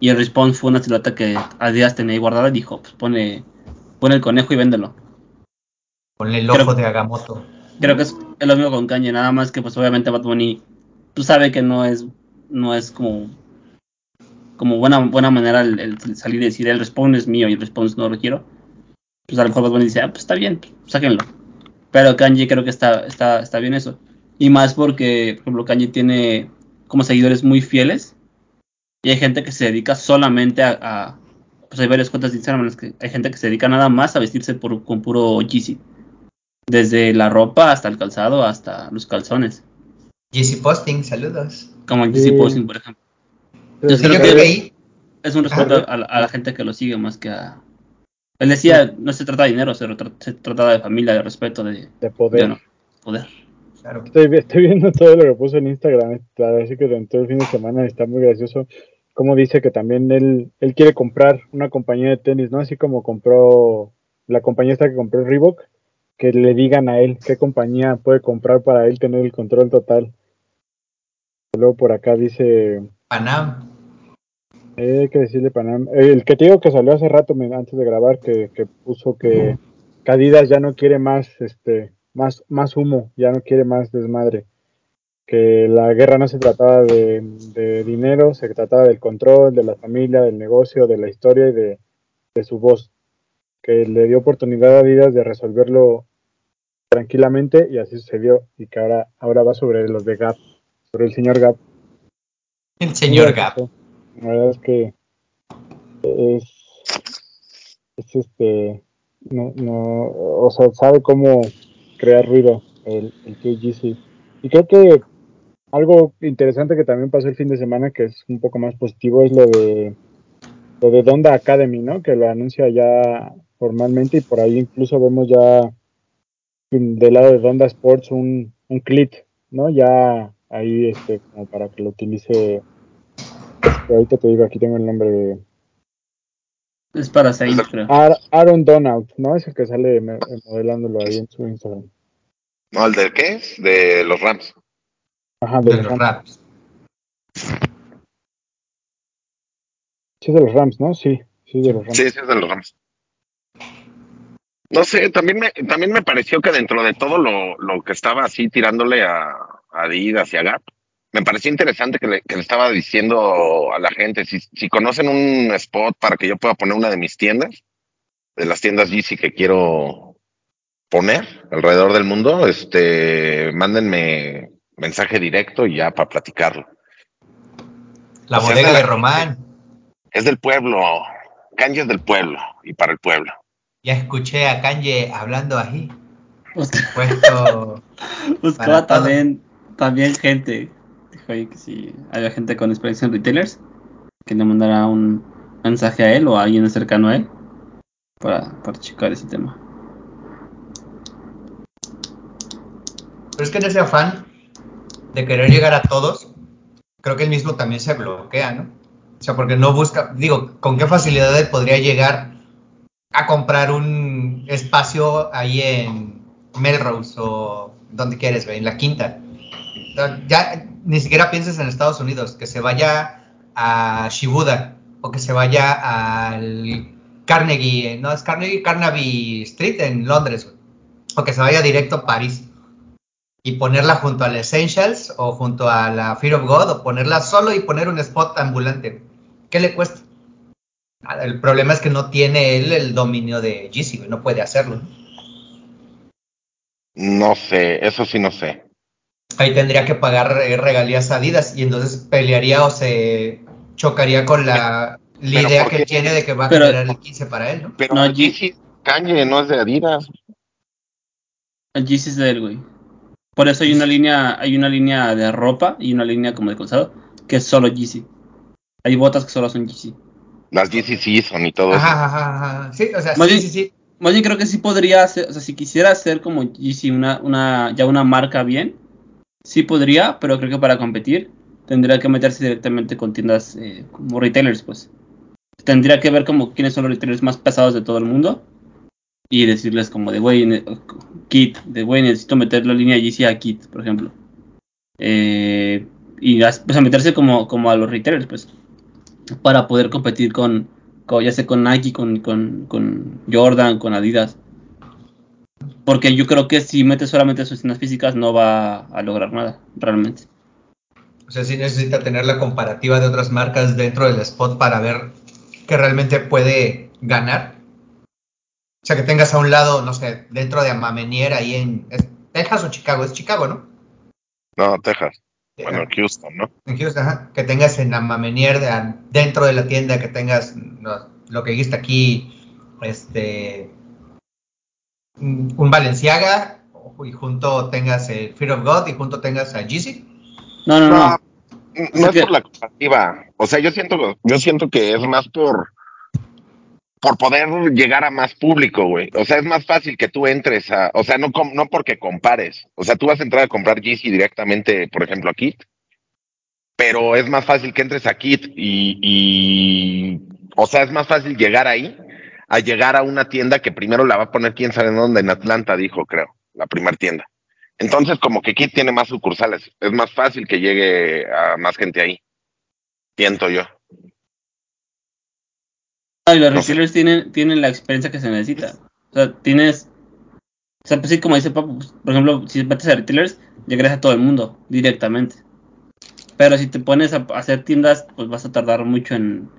Y el response fue una silueta que Adidas tenía ahí guardada y dijo, pues pone, pone el conejo y véndelo. Ponle el ojo creo, de Agamotto. Creo que es, es, lo mismo con Kanye, nada más que pues obviamente Bad Bunny, tú sabes que no es, no es como, como buena, buena manera el, el salir y decir el response es mío y el response no lo quiero. Pues a lo mejor Bad Bunny dice, ah, pues está bien, sáquenlo. Pero Kanye creo que está, está, está bien eso. Y más porque, por ejemplo, Kanye tiene como seguidores muy fieles y hay gente que se dedica solamente a, a, pues hay varias cuentas de Instagram en las que hay gente que se dedica nada más a vestirse por, con puro Yeezy. Desde la ropa hasta el calzado, hasta los calzones. Yeezy Posting, saludos. Como el Yeezy Sí. Posting, por ejemplo. Yo creo Yo que- ahí, Es un respeto a, la- a la gente que lo sigue más que a... Él decía, no se trata de dinero, se, se trata de familia, de respeto, de, de poder. de no- poder. Claro. Estoy, vi- estoy viendo todo lo que puso en Instagram, claro, así que durante todo el fin de semana está muy gracioso. Como dice que también él, él quiere comprar una compañía de tenis, ¿no? Así como compró la compañía esta que compró Reebok, que le digan a él qué compañía puede comprar para él tener el control total. Luego por acá dice, Panam. eh, hay que decirle Panam, eh, el que te digo que salió hace rato antes de grabar, que, que puso que, que Adidas ya no quiere más, este, más, más humo, ya no quiere más desmadre. Que la guerra no se trataba de, de dinero, se trataba del control, de la familia, del negocio, de la historia y de, de su voz. Que le dio oportunidad a Adidas de resolverlo tranquilamente y así sucedió. Y que ahora, ahora va sobre los de Gap, sobre el señor Gap. El señor Gap. La verdad es que es, es este, no, no, o sea, sabe cómo crear ruido el, el KGC. Y creo que algo interesante que también pasó el fin de semana, que es un poco más positivo, es lo de lo de Donda Academy, ¿no? Que lo anuncia ya formalmente y por ahí incluso vemos ya del lado de Donda Sports un, un clit, ¿no? Ya ahí este como para que lo utilice este, ahorita te digo, aquí tengo el nombre de Es para Saints, creo. Ar- Aaron Donald, ¿no? Es el que sale modelándolo ahí en su Instagram. No, ¿el de qué es? De los Rams. Ajá, de, De los los Rams. Sí, de los Rams, ¿no? Sí, sí, de los Rams. Sí, sí, es de los Rams. No sé, también me, también me pareció que dentro de todo lo, lo que estaba así tirándole a, a Adidas y a Gap, me pareció interesante que le, que le estaba diciendo a la gente, si, si conocen un spot para que yo pueda poner una de mis tiendas, de las tiendas Yeezy que quiero poner alrededor del mundo, este, mándenme mensaje directo y ya para platicarlo. La O sea, bodega de Román. Es del pueblo, Kanye es del pueblo y para el pueblo. Ya escuché a Kanye hablando Puesto. Buscaba Para todo. también, también gente. Que si había gente con experiencia en retailers, que le mandara un mensaje a él o a alguien cercano a él para, para checar ese tema. Pero es que en ese afán de querer llegar a todos, creo que él mismo también se bloquea, ¿no? O sea, porque no busca, digo, ¿con qué facilidad él podría llegar a comprar un espacio ahí en Melrose o donde quieres, en la quinta? Ya ni siquiera pienses en Estados Unidos, que se vaya a Shibuda o que se vaya al Carnegie, no es Carnegie, Carnaby Street en Londres, o que se vaya directo a París y ponerla junto al Essentials o junto a la Fear of God o ponerla solo y poner un spot ambulante. ¿Qué le cuesta? El problema es que no tiene él el dominio de güey, no puede hacerlo. No sé, eso sí no sé. Ahí tendría que pagar eh, regalías a Adidas y entonces pelearía o se chocaría con la, idea ¿por que tiene de que va a Pero- generar el 15 para él, ¿no? Pero No, Yeezy, Kanye no es de Adidas. El Yeezy es de él, güey. Por eso hay una línea, hay una línea de ropa y una línea como de calzado que es solo Yeezy. Hay botas que solo son Yeezy. Las Yeezy Season y todo eso. Ajá, ajá, ajá. Sí, o sea, Más sí, bien- sí, sí. Más bien creo que sí podría hacer, o sea, si quisiera hacer como Yeezy una, una, ya una marca bien, sí podría, pero creo que para competir tendría que meterse directamente con tiendas eh, como retailers, pues. Tendría que ver como quiénes son los retailers más pesados de todo el mundo y decirles como de, güey, Kit, de, güey, necesito meter la línea Yeezy a Kit, por ejemplo. Eh, y pues a meterse como, como a los retailers, pues, para poder competir con, con- ya sea con Nike, con, con, con Jordan, con Adidas. Porque yo creo que si metes solamente sus tiendas físicas no va a lograr nada, realmente. O sea, sí necesita tener la comparativa de otras marcas dentro del spot para ver que realmente puede ganar. O sea, que tengas a un lado, no sé, dentro de Amamenier ahí en ¿es Texas o Chicago, es Chicago, ¿no? No, Texas. Eh, Bueno, Houston, ¿no? en Houston, ajá, que tengas en Amamenier de- dentro de la tienda, que tengas no, lo que dijiste aquí, este, un un Valenciaga y junto tengas el Fear of God y junto tengas a Jeezy. No, no, No, no. no es que- por la comparativa. O sea, yo siento, yo siento que es más por por poder llegar a más público, güey. O sea, es más fácil que tú entres a, o sea, no no porque compares. O sea, tú vas a entrar a comprar Yeezy directamente, por ejemplo, a Kit, pero es más fácil que entres a Kit y, y o sea, es más fácil llegar ahí a llegar a una tienda que primero la va a poner quién sabe en dónde, en Atlanta, dijo, creo, la primera tienda. Entonces, como que Kit tiene más sucursales, es más fácil que llegue a más gente ahí. Siento yo. Y los No sé. retailers tienen, tienen la experiencia que se necesita. O sea, tienes. O sea, pues sí, como dice Papo, pues, por ejemplo, si metes a retailers, llegarás a todo el mundo directamente. Pero si te pones a hacer tiendas, pues vas a tardar mucho en,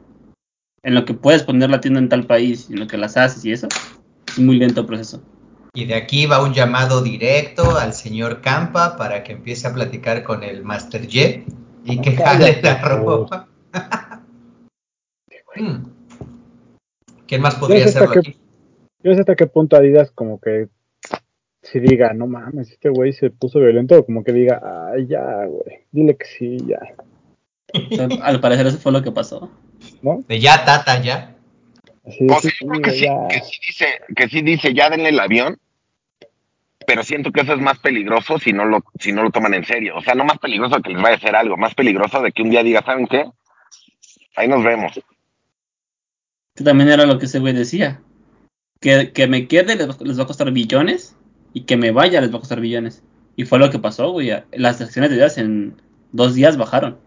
en lo que puedes poner la tienda en tal país, y en lo que las haces y eso. Es muy lento el proceso. Y de aquí va un llamado directo al señor Campa para que empiece a platicar con el Master Jet y que jale la ropa. Hmm. ¿Quién más podría hacerlo aquí? Yo sé hasta qué punto Adidas como que si diga, no mames, este güey se puso violento, o como que diga, ay, ya, güey, dile que sí, ya, al parecer eso fue lo que pasó. ¿No? De ya, tata, ya. O sea, creo que sí, ya. que sí dice, que sí dice, ya denle el avión, pero siento que eso es más peligroso si no lo, si no lo toman en serio. O sea, no más peligroso de que les vaya a hacer algo, más peligroso de que un día diga, ¿saben qué? Ahí nos vemos. Que también era lo que ese güey decía. Que, que me quede les va, les va a costar billones y que me vaya les va a costar billones. Y fue lo que pasó, güey. Las acciones de Adidas en dos días bajaron.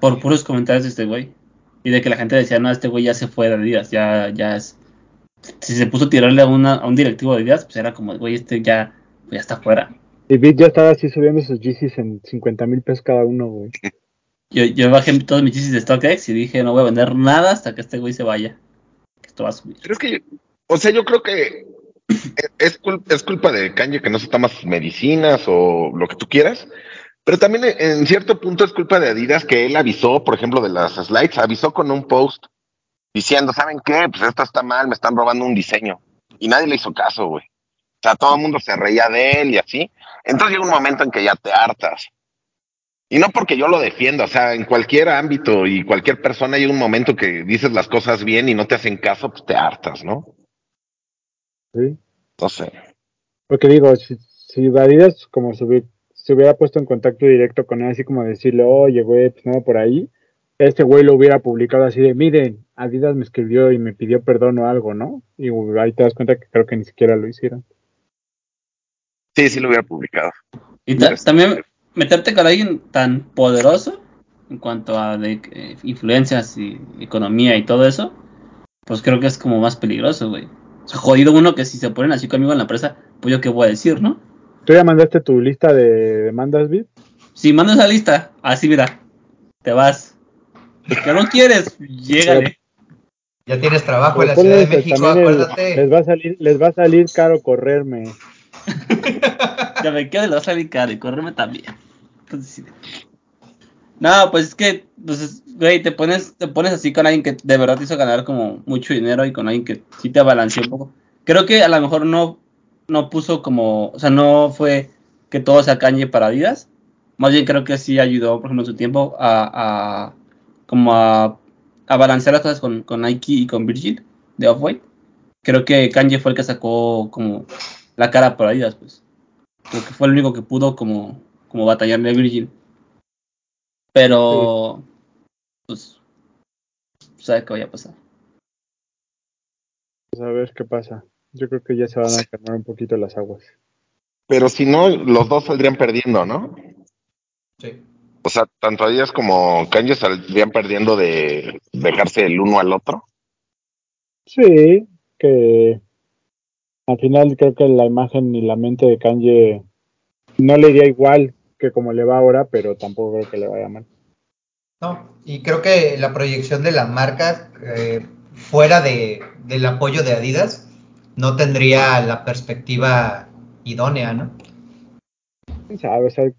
Por puros comentarios de este güey. Y de que la gente decía, no, este güey ya se fue de Adidas, ya, ya es... Si se puso a tirarle a, una, a un directivo de Adidas, pues era como, güey, este ya, ya está fuera. Y Bit ya estaba así subiendo sus Yeezys en 50 mil pesos cada uno, güey. Yo, yo bajé todos mis chisis de StockX y dije, no voy a vender nada hasta que este güey se vaya. Esto va a subir. Pero es que, o sea, yo creo que es, cul- es culpa de Kanye que no se toma sus medicinas o lo que tú quieras. Pero también en- en cierto punto es culpa de Adidas que él avisó, por ejemplo, de las slides, avisó con un post diciendo, ¿saben qué? Pues esto está mal, me están robando un diseño. Y nadie le hizo caso, güey. O sea, todo el mundo se reía de él y así. Entonces llega un momento en que ya te hartas. Y no porque yo lo defienda, o sea, en cualquier ámbito y cualquier persona hay un momento que dices las cosas bien y no te hacen caso, pues te hartas, ¿no? ¿sí? No sé. Porque digo, si, si Adidas como subir, se hubiera puesto en contacto directo con él, así como decirle, oye, güey, pues no, por ahí, este güey lo hubiera publicado así de, miren, Adidas me escribió y me pidió perdón o algo, ¿no? Y ahí te das cuenta que creo que ni siquiera lo hicieron. Sí, sí lo hubiera publicado. Y ta- también meterte con alguien tan poderoso en cuanto a de, eh, influencias y economía y todo eso, pues creo que es como más peligroso, güey. O sea, jodido uno que si se ponen así conmigo en la empresa, pues yo qué voy a decir, ¿no? ¿Tú ya mandaste tu lista de demandas, Bit? Si mando esa lista, así mira, te vas. Que no quieres, llégale. Ya tienes trabajo en la Ciudad de México, el- acuérdate. les va a salir, les va a salir caro correrme. Ya me quedo, le vas a salir caro y correrme también. Entonces, sí. No, pues es que, pues, es- güey, te pones, te pones así con alguien que de verdad te hizo ganar como mucho dinero y con alguien que sí te balanceó un poco. Creo que a lo mejor no, no puso como, o sea, no fue que todo sea cañe para Adidas. Más bien creo que sí ayudó, por ejemplo, en su tiempo a, a como a, a balancear las cosas con, con Nike y con Virgil de Off-White. Creo que Kanye fue el que sacó como la cara por Adidas, pues. Creo que fue el único que pudo como, como batallarle a Virgil. Pero, pues, sabe qué vaya a pasar. Pues a ver qué pasa. Yo creo que ya se van a calmar un poquito las aguas. Pero si no, los dos saldrían perdiendo, ¿no? Sí. O sea, tanto Adidas como Kanye saldrían perdiendo de dejarse el uno al otro. Sí, que al final creo que la imagen y la mente de Kanye no le iría igual que como le va ahora, pero tampoco creo que le vaya mal. No, y creo que la proyección de la marca eh, fuera de, del apoyo de Adidas no tendría la perspectiva idónea, ¿no? ¿Quién sabe? O sea,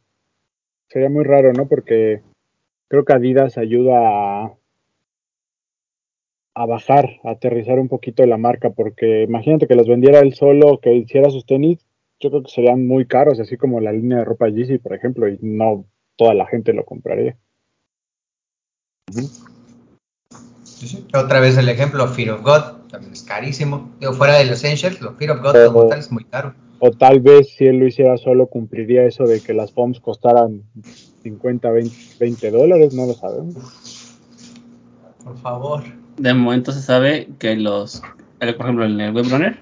sería muy raro, ¿no? Porque creo que Adidas ayuda a, a bajar, a aterrizar un poquito la marca, porque imagínate que los vendiera él solo, que hiciera sus tenis, yo creo que serían muy caros, así como la línea de ropa Yeezy, por ejemplo, y no toda la gente lo compraría. Sí, sí. Otra vez el ejemplo, Fear of God, también es carísimo. Digo, fuera de los Essentials, lo Fear of God como tal es muy caro. O tal vez si él lo hiciera solo, cumpliría eso de que las FOMs costaran 50, 20, 20 dólares, no lo sabemos. Por favor. De momento se sabe que los, el- por ejemplo, en el Webrunner,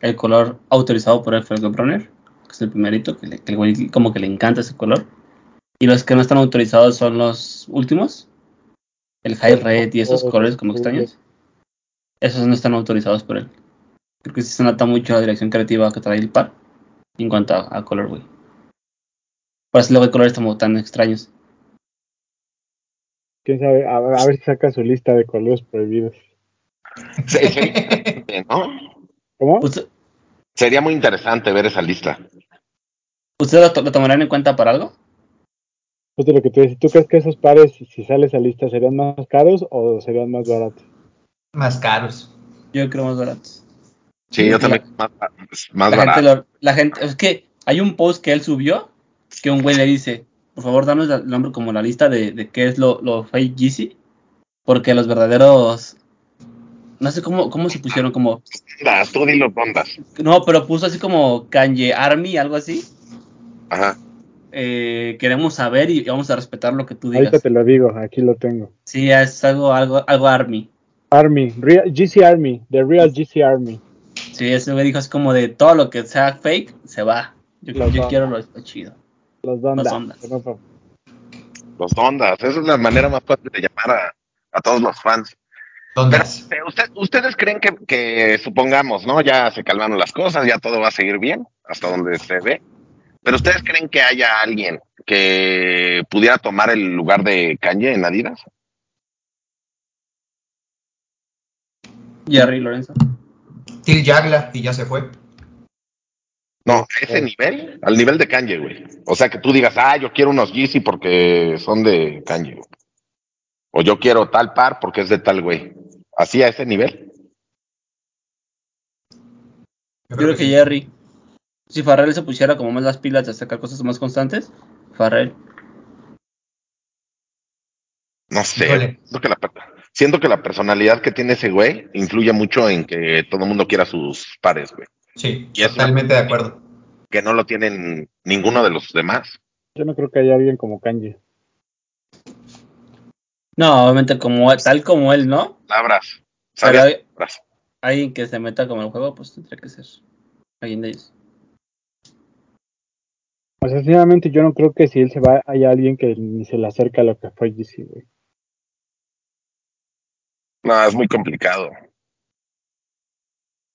el color autorizado por él fue el Webrunner, que es el primerito, que, le, que el güey como que le encanta ese color. Y los que no están autorizados son los últimos, el High Red y esos colores como extraños. Esos no están autorizados por él. Creo que sí se nota mucho la dirección creativa que trae el par en cuanto a, a color, güey. Por eso luego hay colores como tan extraños. Quién sabe, a, a ver si saca su lista de colores prohibidos. Sí, sí, ¿no? ¿Cómo? ¿Usted- Sería muy interesante ver esa lista. ¿Ustedes lo, to- lo tomarán en cuenta para algo? Justo lo que tú dices, ¿tú crees que esos pares, si sale esa lista, serían más caros o serían más baratos? Más caros. Yo creo más baratos. Sí, yo La- también. Más, más la barato. gente, lo- la gente, es que hay un post que él subió que un güey le dice, por favor, danos el nombre como la lista de, de qué es lo, lo fake Yeezy, porque los verdaderos, no sé cómo, cómo se pusieron, como, Ondas, tú dilo ondas. no, pero puso así como Kanye Army, algo así. Ajá. Eh, queremos saber y vamos a respetar lo que tú Ahorita digas. te lo digo, aquí lo tengo. Sí, es algo, algo, algo Army. Army, Real, GC Army, The Real GC Army. Sí, ese güey dijo así como de todo lo que sea fake, se va. Yo, quiero lo, lo chido. Los Donda. Los Ondas. Los ondas. Esa es la manera más fácil de llamar a, a todos los fans. Usted- ¿Ustedes creen que, que, supongamos, ¿no? Ya se calmaron las cosas, ya todo va a seguir bien, hasta donde se ve. Pero ¿ustedes creen que haya alguien que pudiera tomar el lugar de Kanye en Adidas? Jerry Lorenzo. Till Jagla y ya se fue. No, a ese nivel, al nivel de Kanye, güey. O sea, que tú digas, ah, yo quiero unos Yeezy porque son de Kanye. güey. O yo quiero tal par porque es de tal güey. Así a ese nivel. Yo creo que Jerry. Si Farrell se pusiera como más las pilas de sacar cosas más constantes, Farrell. No sé. Siento que, la, siento que la personalidad que tiene ese güey influye mucho en que todo el mundo quiera sus pares, güey. Sí, Y es totalmente de acuerdo. Que no lo tienen ninguno de los demás. Yo no creo que haya alguien como Kanye. No, obviamente como tal como él, ¿no? Palabras. Pero hay- Palabras. alguien que se meta como el juego, pues tendría que ser alguien de ellos. O sea, sinceramente yo no creo que si él se va haya alguien que ni se le acerca a lo que fue GC, güey. No, es muy complicado.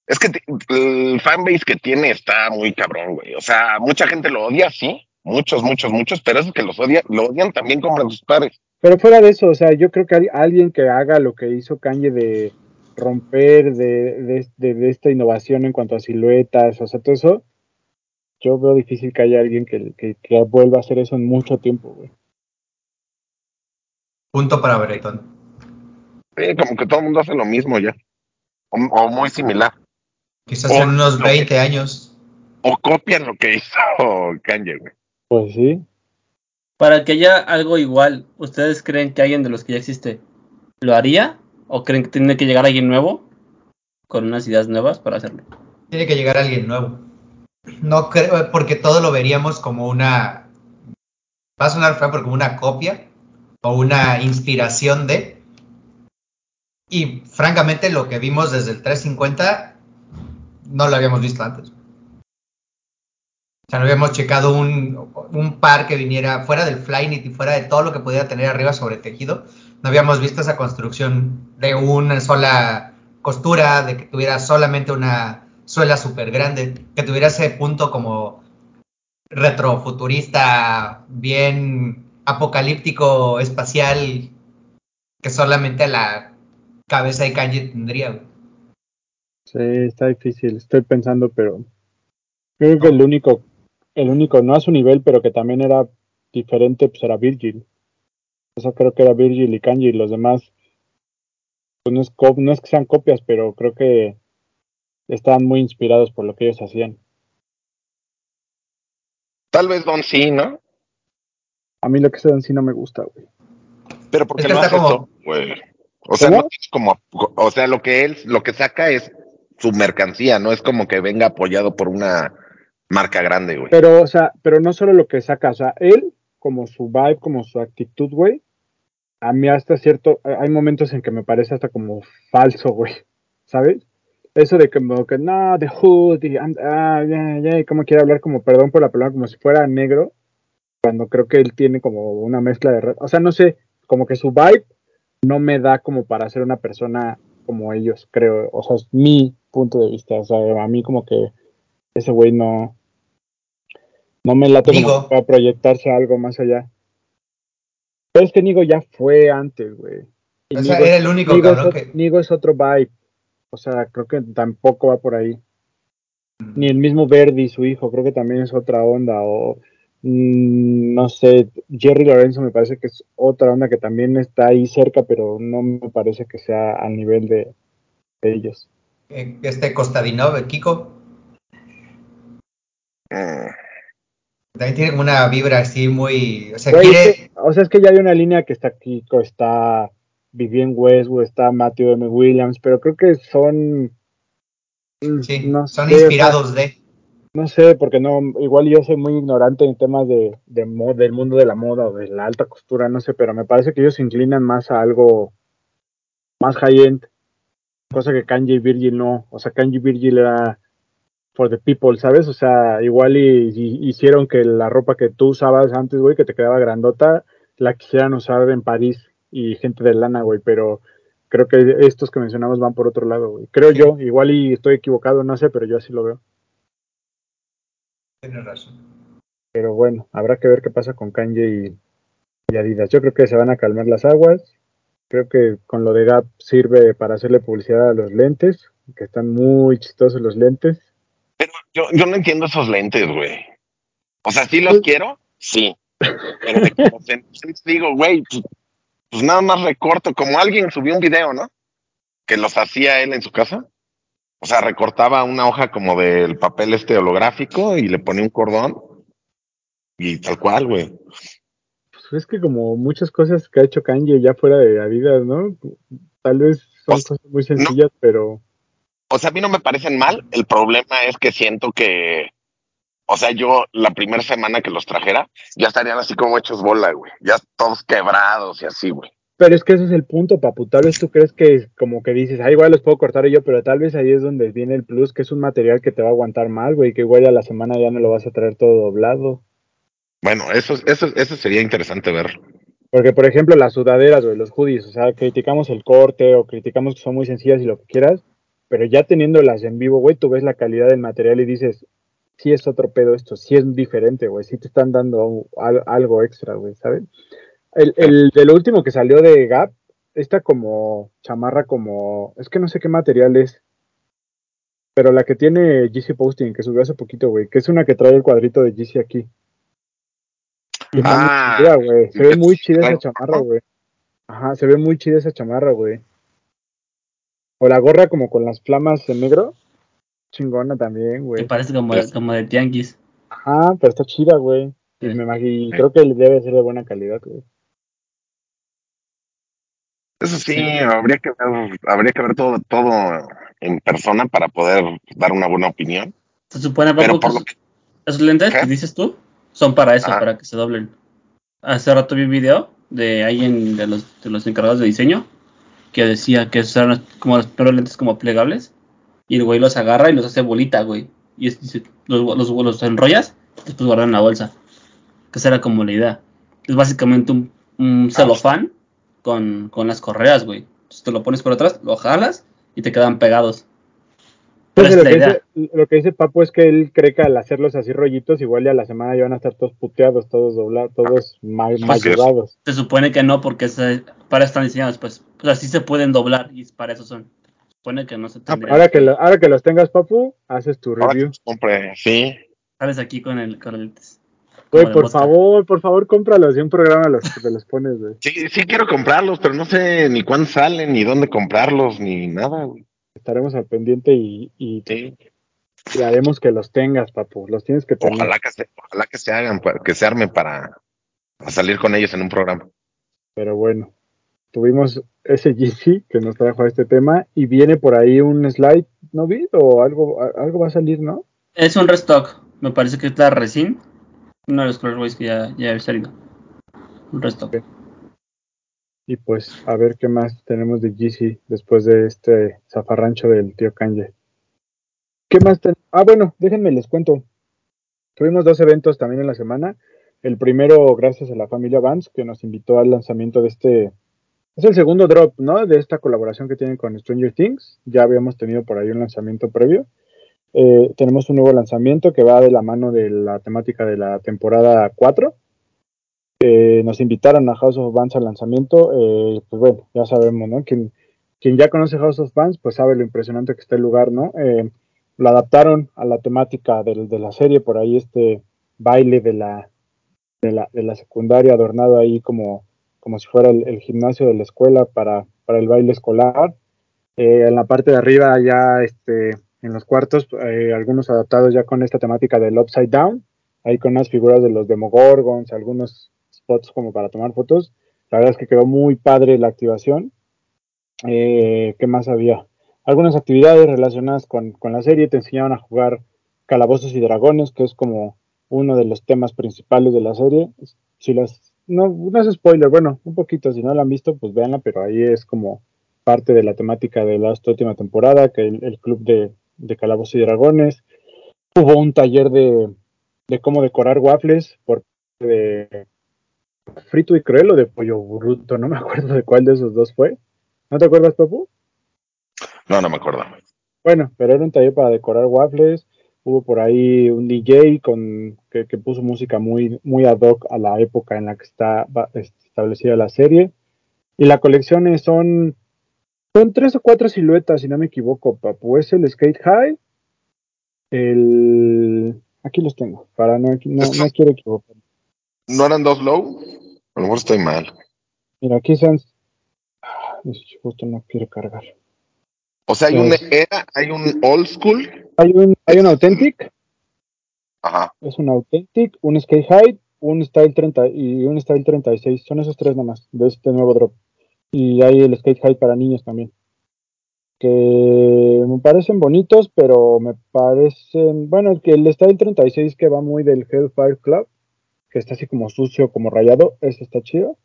Es que el fanbase que tiene está muy cabrón, güey. O sea, mucha gente lo odia, sí. Muchos, muchos, muchos, pero esos que los odia, lo odian también como sus pares. Pero fuera de eso, o sea, yo creo que hay alguien que haga lo que hizo Kanye de romper de, de, de- de esta innovación en cuanto a siluetas, o sea, todo eso, yo veo difícil que haya alguien que, que, que vuelva a hacer eso en mucho tiempo, güey. Punto para Breton. Sí, como que todo el mundo hace lo mismo ya. O, o muy similar. Quizás O en unos lo que- 20 años. O copian lo que hizo Kanye, güey. Pues sí. Para que haya algo igual, ¿ustedes creen que alguien de los que ya existe lo haría? ¿O creen que tiene que llegar alguien nuevo con unas ideas nuevas para hacerlo? Tiene que llegar alguien nuevo. No creo, porque todo lo veríamos como una. Va a sonar feo, pero como una copia o una inspiración de. Y francamente, lo que vimos desde el 350 no lo habíamos visto antes. O sea, no habíamos checado un, un par que viniera fuera del Flyknit y fuera de todo lo que pudiera tener arriba sobre tejido. No habíamos visto esa construcción de una sola costura, de que tuviera solamente una suela súper grande, que tuviera ese punto como retrofuturista, bien apocalíptico, espacial, que solamente la cabeza de Kanye tendría. Sí, está difícil. Estoy pensando, pero creo que el único, el único, no a su nivel, pero que también era diferente, pues era Virgil. O sea, creo que era Virgil y Kanye y los demás. pues no es, no es que sean copias, pero creo que estaban muy inspirados por lo que ellos hacían. Tal vez Don sí, ¿no? A mí lo que se dan sí no me gusta, güey. Pero porque Es que no hace como- eso, güey. O sea, ¿Cómo? no es como, o sea, lo que él, lo que saca es su mercancía, no es como que venga apoyado por una marca grande, güey. Pero, o sea, pero no solo lo que saca, o sea, él, como su vibe, como su actitud, güey, a mí hasta cierto, hay momentos en que me parece hasta como falso, güey, ¿sabes? Eso de como que, no, the hood, y, ah, ya, ya, y como quiere hablar como, perdón por la palabra, como si fuera negro, cuando creo que él tiene como una mezcla de, o sea, no sé, como que su vibe no me da como para ser una persona como ellos, creo, o sea, es mi punto de vista, o sea, a mí como que ese güey no, no me late Nigo. como para proyectarse a algo más allá. Pero es que Nigo ya fue antes, güey. O sea, era el único Nigo es, cabrón ot- que- Nigo es otro vibe. O sea, creo que tampoco va por ahí. Ni el mismo Verdi, su hijo, creo que también es otra onda. O mm, no sé, Jerry Lorenzo me parece que es otra onda que también está ahí cerca, pero no me parece que sea al nivel de, de ellos. eh, este Costadinov, el Kiko, Mm. también tiene una vibra así muy, o sea, Güey, quiere, es que- o sea, es que ya hay una línea que está Kiko, está Vivienne Westwood, está Matthew M. Williams, pero creo que son. mm, sí, no son sé, inspirados de, No sé, porque no, igual yo soy muy ignorante en temas de, de del mundo de la moda o de la alta costura, no sé, pero me parece que ellos se inclinan más a algo más high-end, cosa que Kanye y Virgil no. O sea, Kanye y Virgil era for the people, ¿sabes? O sea, igual y, y hicieron que la ropa que tú usabas antes, güey, que te quedaba grandota, la quisieran usar en París y gente de lana, güey, pero creo que estos que mencionamos van por otro lado, güey. Creo Sí. yo, igual y estoy equivocado, no sé, pero yo así lo veo. tienes razón. Pero bueno, habrá que ver qué pasa con Kanye y, y Adidas. Yo creo que se van a calmar las aguas. Creo que con lo de Gap sirve para hacerle publicidad a los lentes, que están muy chistosos los lentes. Yo, yo no entiendo esos lentes, güey. O sea, sí los Pues- quiero, sí. Pero de como se- digo, güey, pues, nada más recorto, como alguien subió un video, ¿no? Que los hacía él en su casa. O sea, recortaba una hoja como del papel este holográfico y le ponía un cordón. Y tal cual, güey. Pues es que como muchas cosas que ha hecho Kanye ya fuera de Adidas, ¿no? Tal vez son Pues, cosas muy sencillas, pero O sea, a mí no me parecen mal. El problema es que siento que, o sea, yo la primera semana que los trajera, ya estarían así como hechos bola, güey. Ya todos quebrados y así, güey. Pero es que ese es el punto, papu. Tal vez tú crees que como que dices, ah, igual los puedo cortar yo, pero tal vez ahí es donde viene el plus, que es un material que te va a aguantar más, güey, que igual a la semana ya no lo vas a traer todo doblado. Bueno, eso, eso, eso sería interesante ver. Porque, por ejemplo, las sudaderas, güey, los hoodies, o sea, criticamos el corte o criticamos que son muy sencillas y lo que quieras, pero ya teniéndolas en vivo, güey, tú ves la calidad del material y dices, sí es otro pedo esto, sí es diferente, güey, sí te están dando al- algo extra, güey, ¿sabes? El, el de lo último que salió de Gap, esta como chamarra como, es que no sé qué material es, pero la que tiene GC Posting, que subió hace poquito, güey, que es una que trae el cuadrito de GC aquí. Y muy Ah, chida, güey. Se ve muy chida esa chamarra, güey. Ajá, se ve muy chida esa chamarra, güey. O la gorra como con las flamas en negro. Chingona también, güey. parece como, como de tianguis. Ajá, pero está chida, güey. Y, me imag- y Sí. creo que debe ser de buena calidad, güey. Eso sí, habría que ver, habría que ver todo, todo en persona para poder dar una buena opinión. Se supone, Pero Papu, que por lo esos, esos lentes ¿Qué? que dices tú son para eso, Ajá. para que se doblen. Hace rato vi un video de alguien de los, de los encargados de diseño que decía que esos eran como los primeros lentes como plegables y el güey los agarra y los hace bolita, güey. Y es- los, los, los enrollas y después guardan en la bolsa. Que esa era como la idea. Es básicamente un, un celofán con, con las correas, güey. Entonces te lo pones por atrás, lo jalas y te quedan pegados. Pero Entonces, es lo, que dice, lo que dice Papo es que él cree que al hacerlos así rollitos, igual ya a la semana ya van a estar todos puteados, todos doblados, todos mal, mayugados. Se supone que no, porque se- para están diseñados, pues. O sea, sí se pueden doblar y para eso son. Se supone que no se tendría. Ahora que, lo- ahora que los tengas, Papu, haces tu Ahora que review. compre, sí. Sales aquí con el con el. Güey, por vodka. favor, por favor, cómpralos y un programa los, te los pones, güey. Sí, sí quiero comprarlos, pero no sé ni cuándo salen, ni dónde comprarlos, ni nada, güey. Estaremos al pendiente y, y Sí. y haremos que los tengas, papu. Los tienes que tener. Ojalá que se, ojalá que se hagan, que se armen para, para salir con ellos en un programa. Pero bueno, tuvimos ese GC que nos trajo a este tema y viene por ahí un slide, ¿no vi? O algo, algo va a salir, ¿no? Es un restock. Me parece que es la Resin. Uno de los colorways que ya, ya había salido. Un restock. Y pues a ver qué más tenemos de GC después de este zafarrancho del tío Kanye. ¿Qué más ten- Ah, bueno, déjenme les cuento. Tuvimos dos eventos también en la semana. El primero, gracias a la familia Vance, que nos invitó al lanzamiento de este. Es el segundo drop, ¿no? De esta colaboración que tienen con Stranger Things. Ya habíamos tenido por ahí un lanzamiento previo. Eh, tenemos un nuevo lanzamiento que va de la mano de la temática de la temporada 4. Eh, nos invitaron a House of Bands al lanzamiento. eh, pues bueno, ya sabemos, ¿no? Quien, ya conoce House of Bands, pues sabe lo impresionante que está el lugar, ¿no? Lo adaptaron a la temática del- de la serie, por ahí este baile de la, de la, de la secundaria adornado ahí como, como si fuera el, el gimnasio de la escuela para, para el baile escolar. Eh, en la parte de arriba ya este, en los cuartos, eh, algunos adaptados ya con esta temática del upside down, ahí con unas figuras de los Demogorgons, algunos spots como para tomar fotos. La verdad es que quedó muy padre la activación. Eh, ¿Qué más había? Algunas actividades relacionadas con, con la serie te enseñaban a jugar Calabozos y Dragones, que es como uno de los temas principales de la serie. Si las, no, no es spoiler, bueno, un poquito, si no la han visto, pues véanla, pero ahí es como parte de la temática de la última temporada, que el, el club de, de Calabozos y Dragones. Hubo un taller de, de cómo decorar waffles por parte de Frito y Cruel o de Pollo Bruto, no me acuerdo de cuál de esos dos fue. ¿No te acuerdas, Papu? No, no me acuerdo. Bueno, pero era un taller para decorar waffles. Hubo por ahí un DJ con que, que puso música muy, muy ad hoc a la época en la que está establecida la serie. Y la colección son, son tres o cuatro siluetas, si no me equivoco, papu. Es el Skate High. El. Aquí los tengo, para no, no, no quiero equivocar. ¿No eran dos low? A lo mejor estoy mal. Mira, aquí son. Ah, Justo no quiero cargar. O sea, hay un era, hay un old school. Hay un, hay un Authentic, Ajá. es un Authentic, un Skate High, un Style 30 y un Style 36. Son esos tres nomás de este nuevo drop. Y hay el Skate High para niños también. Que me parecen bonitos, pero me parecen. Bueno, el que el Style 36 que va muy del Hellfire Club, que está así como sucio, como rayado, ese está chido.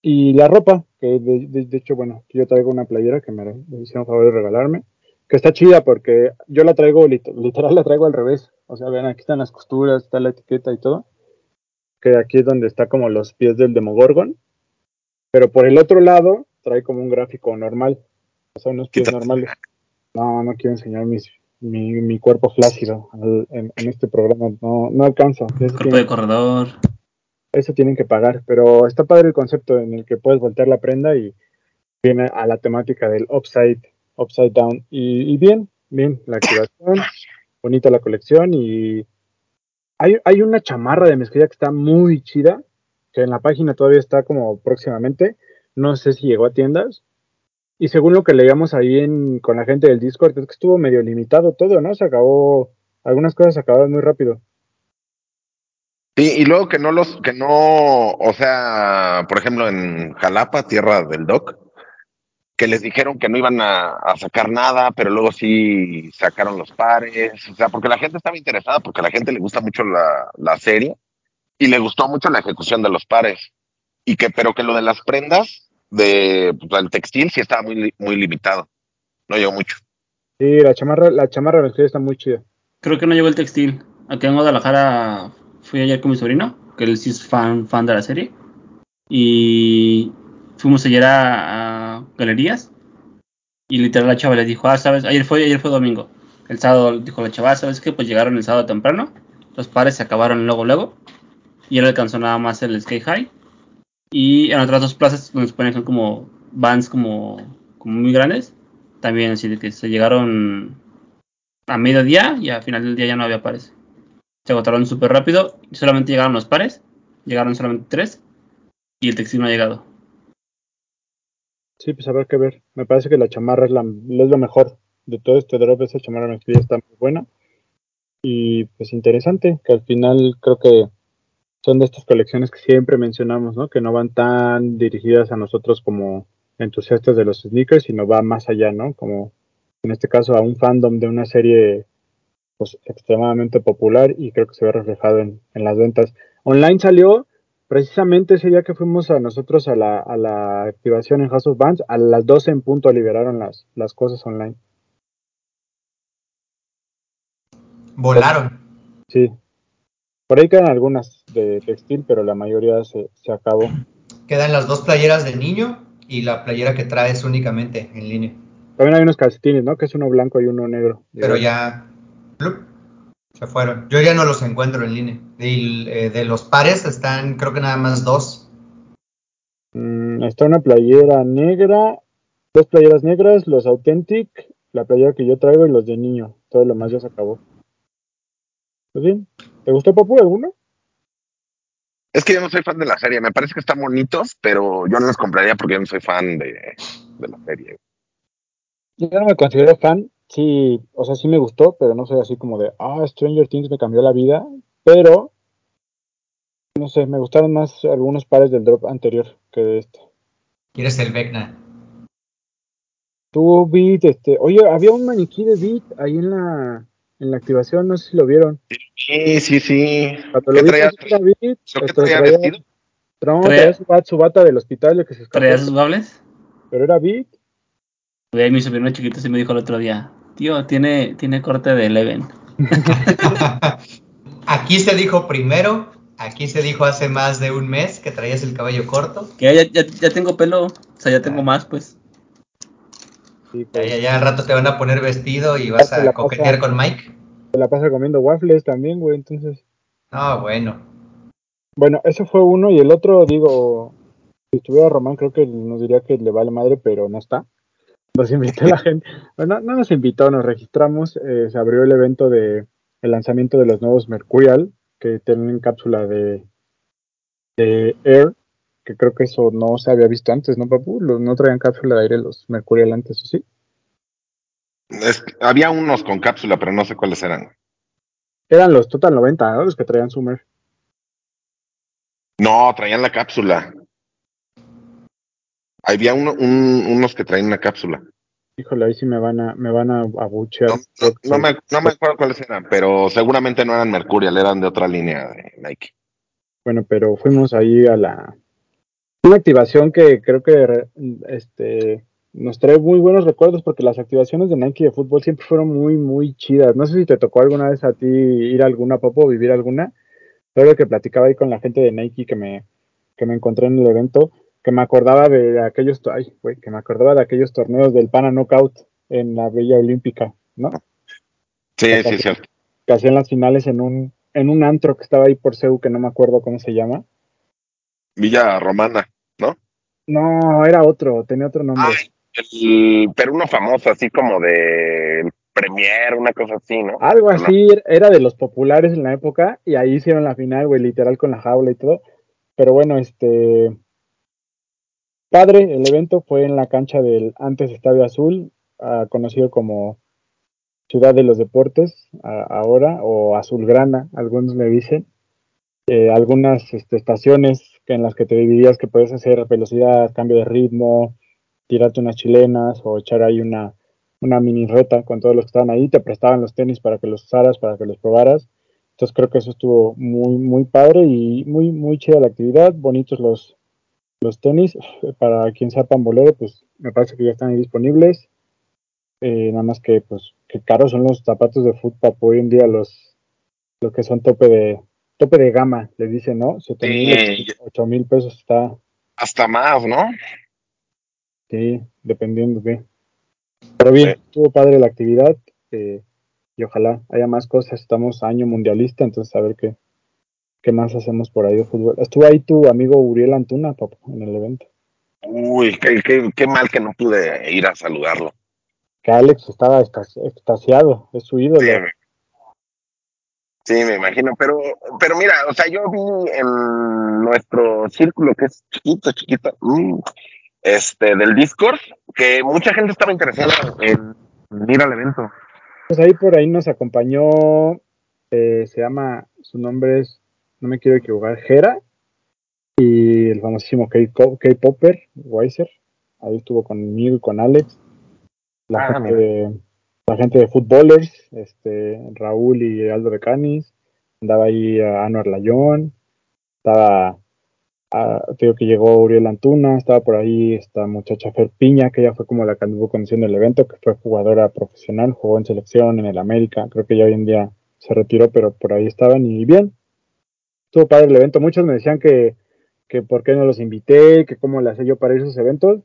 Y la ropa, que de, de- de hecho, bueno, yo traigo una playera que me, me hicieron favor de regalarme, que está chida porque yo la traigo, lit- literal la traigo al revés. O sea, ven, aquí están las costuras, está la etiqueta y todo. Que aquí es donde está como los pies del Demogorgon. Pero por el otro lado, trae como un gráfico normal. O sea, unos pies Quítate. normales. No, no quiero enseñar mis, mi, mi cuerpo flácido al- en, en este programa. No, no alcanza. Cuerpo tiene- de corredor. Eso tienen que pagar, pero está padre el concepto en el que puedes voltear la prenda y viene a la temática del upside, upside down. Y, y bien, bien, la activación, bonita la colección y hay, hay una chamarra de mezclilla que está muy chida, que en la página todavía está como próximamente, no sé si llegó a tiendas. Y según lo que leíamos ahí en, con la gente del Discord, es que estuvo medio limitado todo, ¿no? Se acabó, algunas cosas se acabaron muy rápido. Sí, y luego que no los, que no, o sea, por ejemplo, en Jalapa, tierra del Doc, que les dijeron que no iban a, a sacar nada, pero luego sí sacaron los pares, o sea, porque la gente estaba interesada, porque a la gente le gusta mucho la, la serie y le gustó mucho la ejecución de los pares. Y que, pero que lo de las prendas de pues, el textil sí estaba muy, li- muy limitado. No llegó mucho. Sí, la chamarra, la chamarra está muy chida. Creo que no llegó el textil. Aquí en Guadalajara fui ayer con mi sobrino, que él sí es fan, fan de la serie. Y fuimos ayer a, a galerías. Y literal la chava le dijo, ah, sabes, ayer fue, ayer fue domingo. El sábado dijo la chava, ¿sabes qué? Pues llegaron el sábado temprano. Los pares se acabaron luego, luego. Y él alcanzó nada más el Skate High. Y en otras dos plazas donde se ponen son como como, como muy grandes. También así de que se llegaron a mediodía y al final del día ya no había pares. Se agotaron súper rápido. Solamente llegaron los pares. Llegaron solamente tres. Y el textil no ha llegado. Sí, pues habrá que ver. Me parece que la chamarra es, la, es lo mejor de todo este drop. Esa chamarra me está muy buena. Y pues interesante, que al final creo que son de estas colecciones que siempre mencionamos, ¿no? Que no van tan dirigidas a nosotros como entusiastas de los sneakers, sino va más allá, ¿no? Como en este caso a un fandom de una serie pues extremadamente popular y creo que se ve reflejado en, en las ventas. Online salió precisamente ese día que fuimos a nosotros a la, a la activación en House of Bands, a las 12 en punto liberaron las, las cosas online. Volaron. Sí. Por ahí quedan algunas de textil, pero la mayoría se, se acabó. Quedan las dos playeras del niño y la playera que traes únicamente en línea. También hay unos calcetines, ¿no? Que es uno blanco y uno negro. Pero ya. Se fueron. Yo ya no los encuentro en línea. Y, eh, de los pares están, creo que nada más dos. Mm, está una playera negra, dos playeras negras, los Authentic, la playera que yo traigo y los de niño. Todo lo más ya se acabó. Pues bien, ¿te gustó Papu alguno? Es que yo no soy fan de la serie. Me parece que están bonitos, pero yo no los compraría porque yo no soy fan de, de la serie. Yo no me considero fan, sí, o sea, sí me gustó, pero no soy así como de, ah, Stranger Things me cambió la vida, pero, no sé, me gustaron más algunos pares del drop anterior que de este. ¿Quieres el Vecna? Tú, Beat, este, oye, había un maniquí de Beat ahí en la, en la activación, no sé si lo vieron. Sí, sí, sí. Cuando ¿Qué lo traía? era Beat, ¿Pero qué este, traía traía- vestido? no, Traía- traía su, su bata del hospital, que se escapó, ¿Traías sus dobles? pero era Beat. Güey, mi sobrino chiquito se me dijo el otro día, tío, tiene, tiene corte de Eleven. aquí se dijo primero, aquí se dijo hace más de un mes que traías el cabello corto. Que ya, ya, ya tengo pelo, o sea, ya tengo más, pues. Sí, Ya, pues, ya, ya al rato te van a poner vestido y vas a coquetear pasa. con Mike. se la pasa comiendo waffles también, güey, entonces... No, bueno. Bueno, ese fue uno y el otro, digo, si estuviera Román creo que nos diría que le vale madre, pero no está. Nos invitó la gente, bueno, no nos invitó, nos registramos, eh, se abrió el evento de el lanzamiento de los nuevos Mercurial, que tienen cápsula de, de Air, que creo que eso no se había visto antes, ¿no, papu? Los, no traían cápsula de aire los Mercurial antes, ¿o sí? Es- había unos con cápsula, pero no sé cuáles eran. Eran los Total 90, ¿no? Los que traían Summer. No, traían la cápsula. Había uno- un- unos que traían una cápsula. Híjole, ahí sí me van a, me van a abuchear. No, no- no me, no me acuerdo cuáles eran, pero seguramente no eran Mercurial, eran de otra línea de Nike. Bueno, pero fuimos ahí a la una activación que creo que este nos trae muy buenos recuerdos porque las activaciones de Nike de fútbol siempre fueron muy muy chidas. No sé si te tocó alguna vez a ti ir a alguna popo o vivir alguna. Pero que platicaba ahí con la gente de Nike que me que me encontré en el evento, que me acordaba de aquellos ay, güey, que me acordaba de aquellos torneos del Pana Knockout en la Villa Olímpica, ¿no? Sí, sí, es cierto. Que hacían las finales en un en un antro que estaba ahí por Seu que no me acuerdo cómo se llama. Villa Romana, ¿no? No, era otro, tenía otro nombre. Ay, el, pero uno famoso, así como de Premier, una cosa así, ¿no? Algo no. así, era de los populares en la época y ahí hicieron la final, güey, literal con la jaula y todo. Pero bueno, este padre, el evento fue en la cancha del antes Estadio Azul, ah, conocido como Ciudad de los Deportes, ah, ahora, o Azulgrana, algunos le dicen. Eh, algunas este, estaciones en las que te dividías que puedes hacer velocidad, cambio de ritmo, tirarte unas chilenas o echar ahí una, una mini reta con todos los que estaban ahí, te prestaban los tenis para que los usaras, para que los probaras. Entonces creo que eso estuvo muy, muy padre y muy, muy chida la actividad, bonitos los, los tenis. Para quien sea pambolero, pues me parece que ya están ahí disponibles. Eh, nada más que, pues, que caros son los zapatos de fútbol hoy en día, los, los que son tope de, tope de gama, le dicen, ¿no? Siete mil, Sí. ocho mil pesos está, Hasta más, ¿no? Sí, dependiendo de. Pero bien, Sí. estuvo padre la actividad eh, y ojalá haya más cosas. Estamos año mundialista, entonces a ver qué, qué más hacemos por ahí de fútbol. Estuvo ahí tu amigo Uriel Antuna, papá, en el evento. Uy, qué, qué, qué mal que no pude ir a saludarlo. Que Alex estaba extas- extasiado, es su ídolo. Sí, Sí, me imagino, pero, pero mira, o sea, yo vi en nuestro círculo que es chiquito, chiquito, mm, este, del Discord, que mucha gente estaba interesada en ir al evento. Pues ahí por ahí nos acompañó, eh, se llama, su nombre es, no me quiero equivocar, Jera, y el famosísimo K-Popper, Weiser, ahí estuvo conmigo y con Alex, la, Ah, gente, de, la gente de Footballers, este, Raúl y Aldo de Canis, andaba ahí a Anuar Layón, estaba, ah, te digo que llegó Uriel Antuna, estaba por ahí esta muchacha Fer Piña, que ella fue como la que anduvo conduciendo el evento, que fue jugadora profesional, jugó en selección en el América, creo que ya hoy en día se retiró, pero por ahí estaban y bien, estuvo padre el evento, muchos me decían que, que por qué no los invité, que cómo le hacía yo para ir a esos eventos,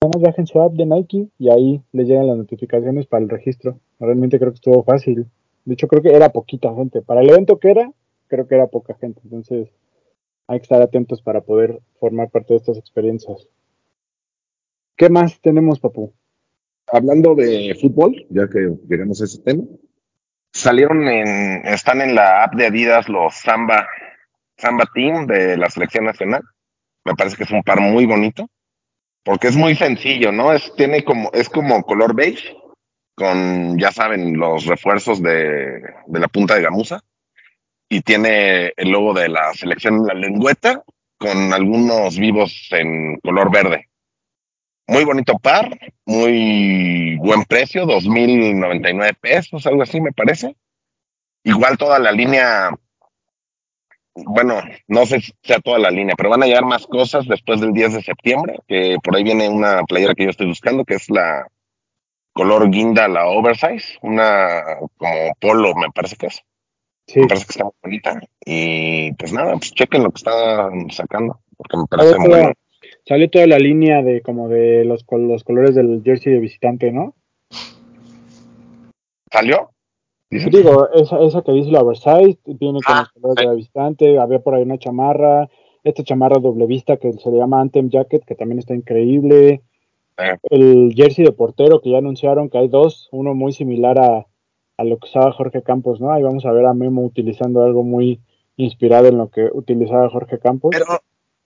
nada más bajen su app de Nike y ahí les llegan las notificaciones para el registro, realmente creo que estuvo fácil, de hecho creo que era poquita gente, para el evento que era, creo que era poca gente, entonces hay que estar atentos para poder formar parte de estas experiencias. ¿Qué más tenemos, Papu? Hablando de fútbol, ya que llegamos a ese tema, salieron en, están en la app de Adidas los Samba, Samba Team de la selección nacional. Me parece que es un par muy bonito, porque es muy sencillo, ¿no? Es, tiene como, es como color beige, con, ya saben, los refuerzos de, de la punta de gamuza, y tiene el logo de la selección en la lengüeta, con algunos vivos en color verde. Muy bonito par, muy buen precio, 2.099 pesos, algo así me parece. Igual toda la línea, bueno, no sé si sea toda la línea, pero van a llegar más cosas después del 10 de septiembre, que por ahí viene una playera que yo estoy buscando, que es la color guinda, la oversize, una como polo me parece que es. Sí, Me parece que está muy bonita. Y pues nada, pues chequen lo que están sacando, porque me parece muy bueno. salió toda la línea de como de los, los colores del jersey de visitante, ¿no? ¿Salió? Digo, esa, esa que dice la oversize viene con Ah, los colores de la visitante, había por ahí una chamarra, esta chamarra doble vista que se le llama Anthem Jacket, que también está increíble. Eh, El jersey de portero que ya anunciaron que hay dos, uno muy similar a, a lo que usaba Jorge Campos, ¿no? Ahí vamos a ver a Memo utilizando algo muy inspirado en lo que utilizaba Jorge Campos. pero,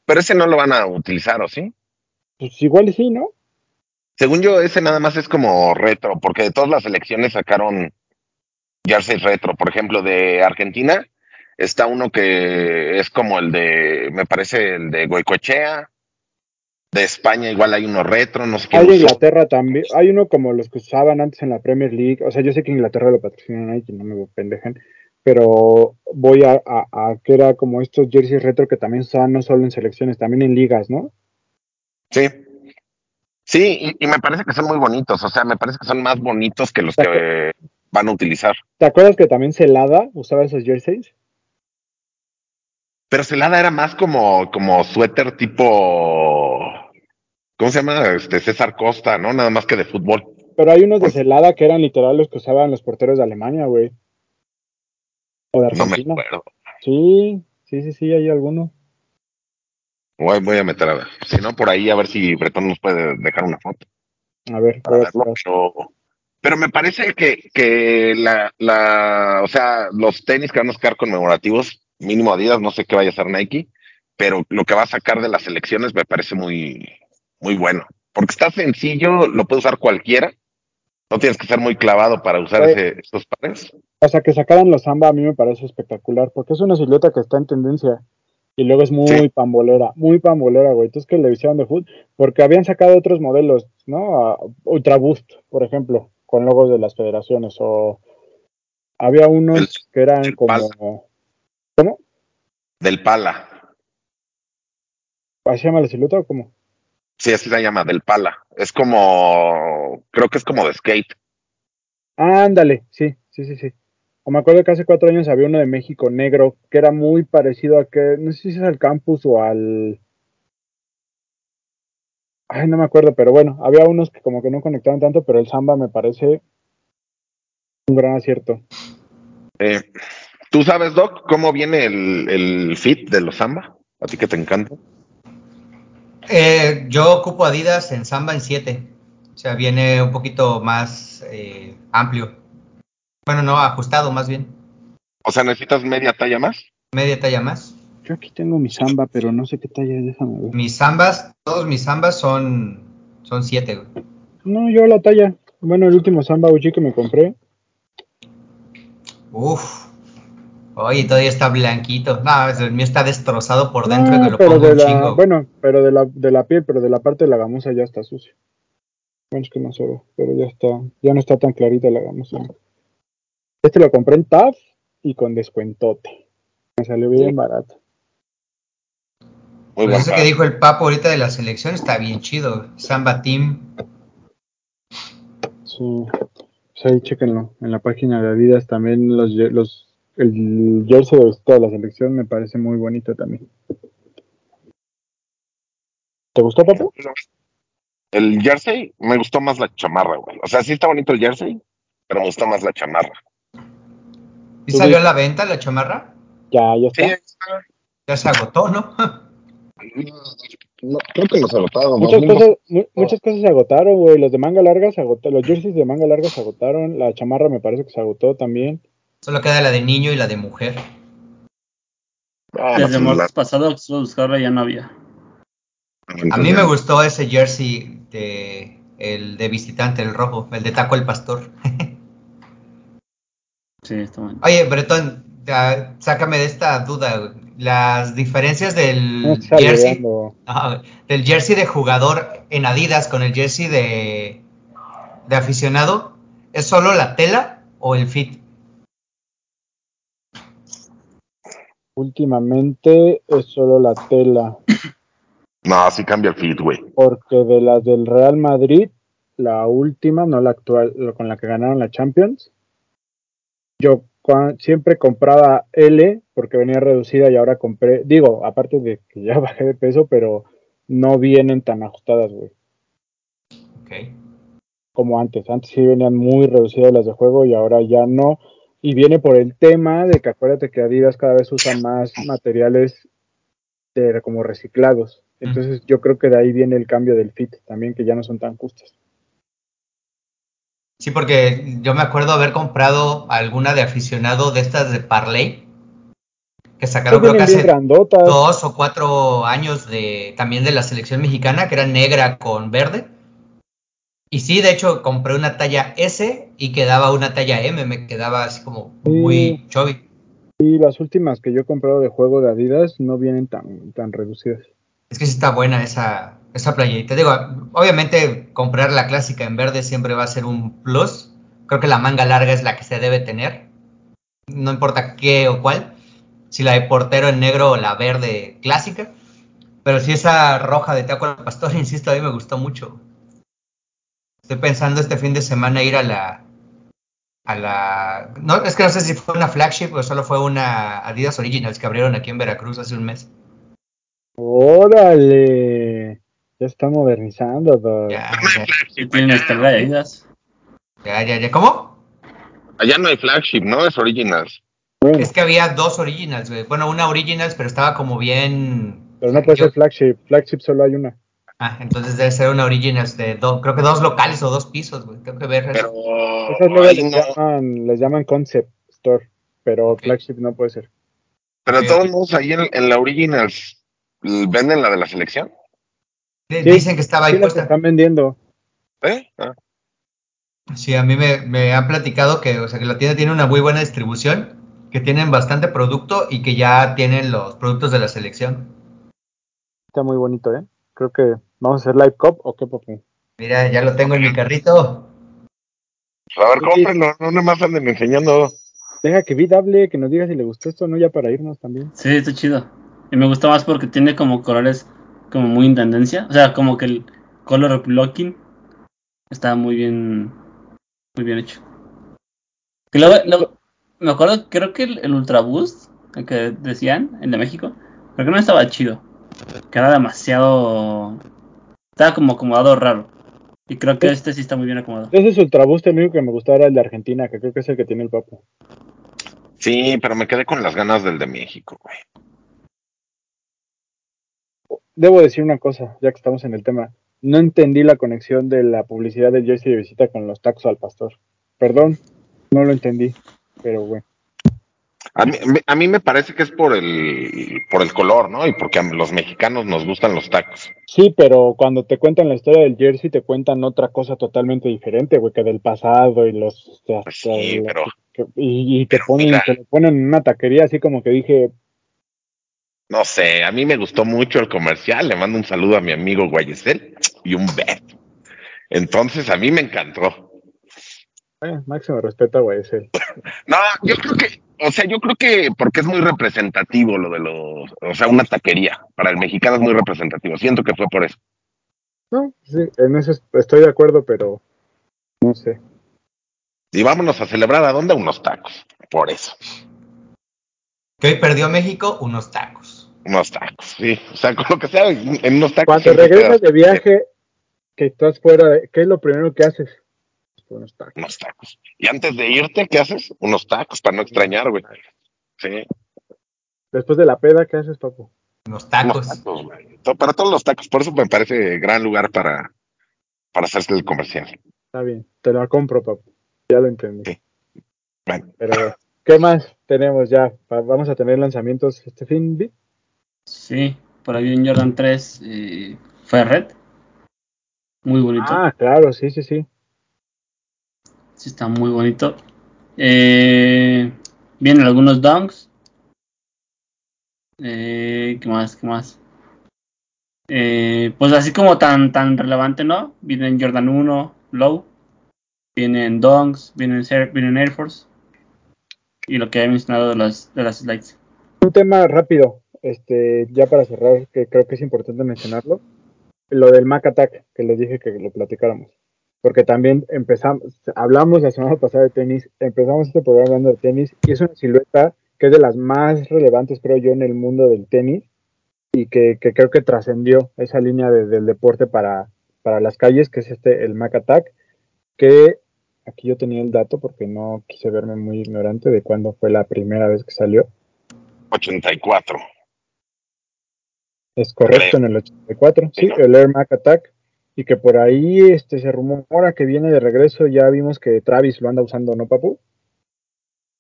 pero ese no lo van a utilizar, ¿o sí? Pues igual y sí, ¿no? Según yo, ese nada más es como retro, porque de todas las elecciones sacaron jerseys retro. Por ejemplo, de Argentina está uno que es como el de, me parece, el de Goicoechea. De España igual hay uno retro, no sé qué. Hay de Inglaterra también, hay uno como los que usaban antes en la Premier League, o sea, yo sé que Inglaterra lo patrocina Nike, no me pendejen, pero voy a, a, a que era como estos jerseys retro que también usaban no solo en selecciones, también en ligas, ¿no? Sí. Sí, y, y me parece que son muy bonitos, o sea, me parece que son más bonitos que los que van a utilizar. ¿Te acuerdas que también Celada usaba esos jerseys? Pero Celada era más como, como suéter tipo, ¿cómo se llama? Este César Costa, ¿no? Nada más que de fútbol. Pero hay unos de Celada que eran literal los que usaban los porteros de Alemania, güey. O de No me Argentina. acuerdo. sí, sí, sí, sí, hay algunos. Voy, voy a meter a ver. Si no, por ahí a ver si Bretón nos puede dejar una foto. A ver, a verlo, pero, pero me parece que, que la, la, o sea, los tenis que van a sacar conmemorativos, mínimo Adidas, no sé qué vaya a hacer Nike, pero lo que va a sacar de las elecciones me parece muy, muy bueno. Porque está sencillo, lo puede usar cualquiera. No tienes que ser muy clavado para usar Sí. ese, esos pares. O sea, que sacaran los Samba a mí me parece espectacular, porque es una silueta que está en tendencia. Y luego es muy Sí. pambolera, muy pambolera, güey. Entonces que le hicieron de foot, porque habían sacado otros modelos, ¿no? A Ultra Boost, por ejemplo, con logos de las federaciones. O había unos que eran como. Pala. ¿Cómo? Del pala. ¿Así se llama la silueta o cómo? Sí, así se llama, del pala. Es como, creo que es como de skate. Ándale, sí, sí, sí, sí. O me acuerdo que hace cuatro años había uno de México negro que era muy parecido a que, no sé si es al campus o al. Ay, no me acuerdo, pero bueno, había unos que como que no conectaban tanto, pero el Samba me parece un gran acierto. Eh, ¿Tú sabes, Doc, cómo viene el, el fit de los Samba? A ti que te encanta. Eh, yo ocupo Adidas en Samba en 7. O sea, viene un poquito más eh, amplio. Bueno, no, ajustado más bien. O sea, necesitas media talla más. Media talla más. Yo aquí tengo mi samba, pero no sé qué talla es, déjame ver. Mis zambas, todos mis zambas son, son siete, güey. No, yo la talla. Bueno, el último samba OG que me compré. Uf. Oye, todavía está blanquito. No, el mío está destrozado por dentro No, me lo pero pongo de un la, chingo. bueno, pero de la, de la piel, pero de la parte de la gamuza ya está sucio. Bueno, es que no se ve, pero ya está, ya no está tan clarita la gamuza. Este lo compré en TAF y con descuentote. Me salió bien barato. Muy Pues eso que dijo el papo ahorita de la selección está bien chido. Samba Team. Sí. Pues ahí chéquenlo. En la página de Adidas también los, los el jersey de de la selección me parece muy bonito también. ¿Te gustó, papu? El jersey me gustó más la chamarra, güey. O sea, sí está bonito el jersey, pero me gustó más la chamarra. ¿Y salió a la venta la chamarra? Ya, ya Sí, está. Ya se agotó, ¿no? no, creo que nos agotado. Muchas cosas, mu- muchas cosas se agotaron, güey. Los de manga larga se agotaron, los jerseys de manga larga se agotaron, la chamarra me parece que se agotó también. Solo queda la de niño y la de mujer. Ah, Desde el martes pasado buscarla ya no había. A mí me gustó ese jersey de el de visitante, el rojo, el de Taco el Pastor. Sí, está bueno. Oye, Bretón, sácame de esta duda. Las diferencias del No jersey. Ajá, del jersey de jugador en Adidas con el jersey de, de aficionado, ¿es solo la tela o el fit? Últimamente es solo la tela, No, sí cambia el fit, güey. porque de las del Real Madrid, la última, no la actual, con la que ganaron la Champions, yo siempre compraba L porque venía reducida y ahora compré, digo, aparte de que ya bajé de peso, pero no vienen tan ajustadas, güey. Ok. como antes. Antes sí venían muy reducidas las de juego y ahora ya no. Y viene por el tema de que acuérdate que Adidas cada vez usa más materiales de- como reciclados. Entonces yo creo que de ahí viene el cambio del fit también, que ya no son tan justas. Sí, porque yo me acuerdo haber comprado alguna de aficionado de estas de Parley, que sacaron creo que hace grandotas. dos o cuatro años de también de la selección mexicana, que era negra con verde. Y sí, de hecho, compré una talla S y quedaba una talla M, me quedaba así como muy chubby. Y las últimas que yo he comprado de juego de Adidas no vienen tan, tan reducidas. Es que sí está buena esa, esa playerita. Digo, obviamente comprar la clásica en verde siempre va a ser un plus. Creo que la manga larga es la que se debe tener. No importa qué o cuál. Si la de portero en negro o la verde clásica. Pero si esa roja de Taco al Pastor, insisto, a mí me gustó mucho. Estoy pensando este fin de semana ir a la. A la. No, es que no sé si fue una flagship o solo fue una Adidas Originals que abrieron aquí en Veracruz hace un mes. ¡Órale! Ya está modernizando. Doc. Ya, ya, ya, ya, ya. ¿Cómo? Allá no hay flagship, ¿no? Es originals. Bueno, Es que había dos originals, güey. Bueno, una originals, pero estaba como bien. pero no puede yo- ser flagship. Flagship solo hay una. Ah, entonces debe ser una originals de dos, creo que dos locales o dos pisos, güey. Tengo que ver Pero eso. Esas luego les, no. llaman, les llaman concept store, pero flagship no puede ser. Pero de Ok, todos modos, ahí en, en la originals, ¿venden la de la selección? Sí, Dicen que estaba ahí Sí, puesta. están vendiendo. ¿Eh? Ah. Sí, a mí me, me han platicado que, o sea, que la tienda tiene una muy buena distribución, que tienen bastante producto y que ya tienen los productos de la selección. Está muy bonito, ¿eh? Creo que vamos a hacer live cop o qué, papu. Mira, ya lo tengo en mi carrito. A ver, cómprenlo, no nomás anden enseñando. Deja que Vid hable, que nos diga si le gustó esto, ¿no? Ya para irnos también. Sí, está chido. Y me gusta más porque tiene como colores como muy en tendencia. O sea, como que el color blocking está muy bien, muy bien hecho. Luego, luego- me acuerdo, creo que el, el Ultra Boost, el que decían, el de México, creo que no estaba chido. Que era demasiado... Estaba como acomodado raro. Y creo que este sí está muy bien acomodado. Ese es Ultra Boost, el único que me gustaba era el de Argentina, que creo que es el que tiene el papu. Sí, pero me quedé con las ganas del de México, güey. Debo decir una cosa, ya que estamos en el tema. No entendí la conexión de la publicidad del jersey de visita con los tacos al pastor. Perdón, no lo entendí, pero bueno. A mí, me- a mí me parece que es por el, por el color, ¿no? Y porque a los mexicanos nos gustan los tacos. Sí, pero cuando te cuentan la historia del jersey, te cuentan otra cosa totalmente diferente, güey, que del pasado y los. Pues sí, los- pero que- y, y te ponen, mira. te lo ponen en una taquería así como que dije, no sé, a mí me gustó mucho el comercial. Le mando un saludo a mi amigo Guayesel y un beso. Entonces, a mí me encantó. eh, máximo respeto, güey, es él. No, yo creo que, o sea, yo creo que porque es muy representativo lo de los, o sea, una taquería. Para el mexicano es muy representativo. Siento que fue por eso. No, sí, en eso est- estoy de acuerdo, pero no sé. Y vámonos a celebrar a dónde? Unos tacos. Por eso. Que hoy perdió México unos tacos. Unos tacos, sí. O sea, con lo que sea, en unos tacos. Cuando regresas de viaje, que estás fuera, de- ¿qué es lo primero que haces? Unos tacos. Unos tacos. Y antes de irte, ¿qué haces? Unos tacos para no extrañar, güey. Sí. Después de la peda, ¿qué haces, papu? Unos Unos tacos. tacos, güey. To- Para todos los tacos. Por eso me parece gran lugar para, para hacerse el comercial. Está bien, te lo compro, papu. Ya lo entendí. Sí. Bueno, Pero, ¿qué más tenemos ya? Va- ¿Vamos a tener lanzamientos este fin? Sí, por ahí en Jordan 3 eh, fue red. Muy bonito. Ah, claro, sí, sí, sí. Sí, está muy bonito. Eh, vienen algunos dunks. Eh, ¿Qué más? ¿Qué más? Eh, pues así como tan tan relevante, ¿no? Vienen Jordan 1, Low. Vienen dunks, vienen, Air- vienen Air Force. Y lo que he mencionado de las, de las slides. Un tema rápido, este, ya para cerrar, que creo que es importante mencionarlo. Lo del Mac Attack, que les dije que lo platicáramos. Porque también empezamos, hablamos la semana pasada de tenis, empezamos este programa hablando de tenis, y es una silueta que es de las más relevantes, creo yo, en el mundo del tenis, y que, que creo que trascendió esa línea de- del deporte para, para las calles, que es este, el Mac Attack, que aquí yo tenía el dato porque no quise verme muy ignorante de cuándo fue la primera vez que salió. 84. Es correcto, en el 84, sí, el Air Mac Attack, y que por ahí este, se rumora que viene de regreso, ya vimos que Travis lo anda usando, ¿no, papu?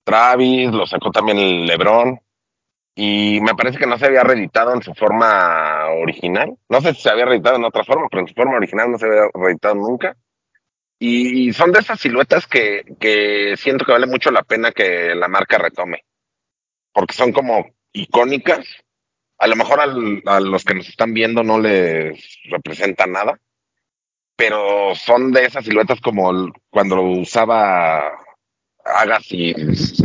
Travis, lo sacó también el Lebron. Y me parece que no se había reeditado en su forma original. No sé si se había reeditado en otra forma, pero en su forma original no se había reeditado nunca. Y son de esas siluetas que, que siento que vale mucho la pena que la marca retome. Porque son como icónicas. A lo mejor al- a los que nos están viendo no les representa nada. Pero son de esas siluetas como el- cuando lo usaba Agassi,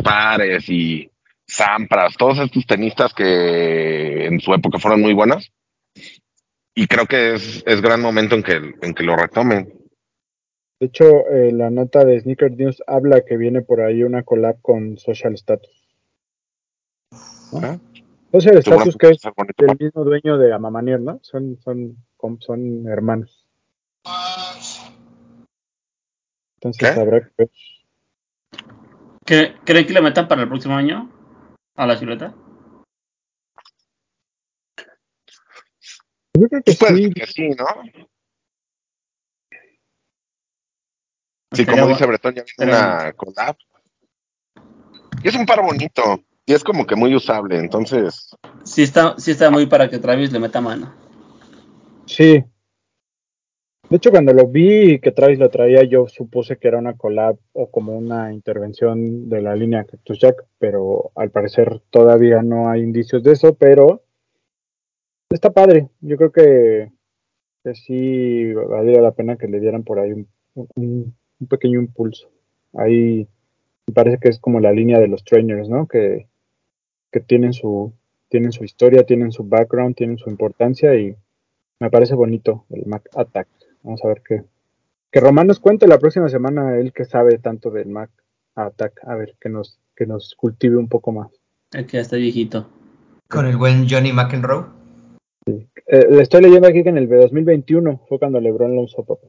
Pares y Sampras, todos estos tenistas que en su época fueron muy buenas. Y creo que es, es gran momento en que, en que lo retomen. De hecho, eh, la nota de Sneaker News habla que viene por ahí una collab con Social Status. ¿Eh? Social Status, Seguramente que va a es el mismo dueño de Amamanier, ¿no? Son, son, son hermanos. Entonces ¿Qué? habrá que ver. ¿Cre- ¿Creen que le metan para el próximo año a la silueta? Yo creo que Pues puede sí, ser que sí, ¿no? Sí, como dice Bretón, ya viene una collab. Y es un par bonito. Y es como que muy usable. Entonces, Sí está, sí está muy para que Travis le meta mano. Sí. De hecho, cuando lo vi que Travis lo traía, yo supuse que era una collab o como una intervención de la línea Cactus Jack, pero al parecer todavía no hay indicios de eso, pero está padre. Yo creo que, que sí valdría la pena que le dieran por ahí un, un- un pequeño impulso. Ahí me parece que es como la línea de los trainers, ¿no? Que, que tienen su tienen su historia, tienen su background, tienen su importancia y me parece bonito el Mac Attack. Vamos a ver qué. Que Román nos cuente la próxima semana, él que sabe tanto del Mac Attack, a ver, que nos, que nos cultive un poco más. El que ya está viejito. Con el buen Johnny McEnroe. Eh, le estoy leyendo aquí que en el 2021 fue cuando LeBron lo usó, papá.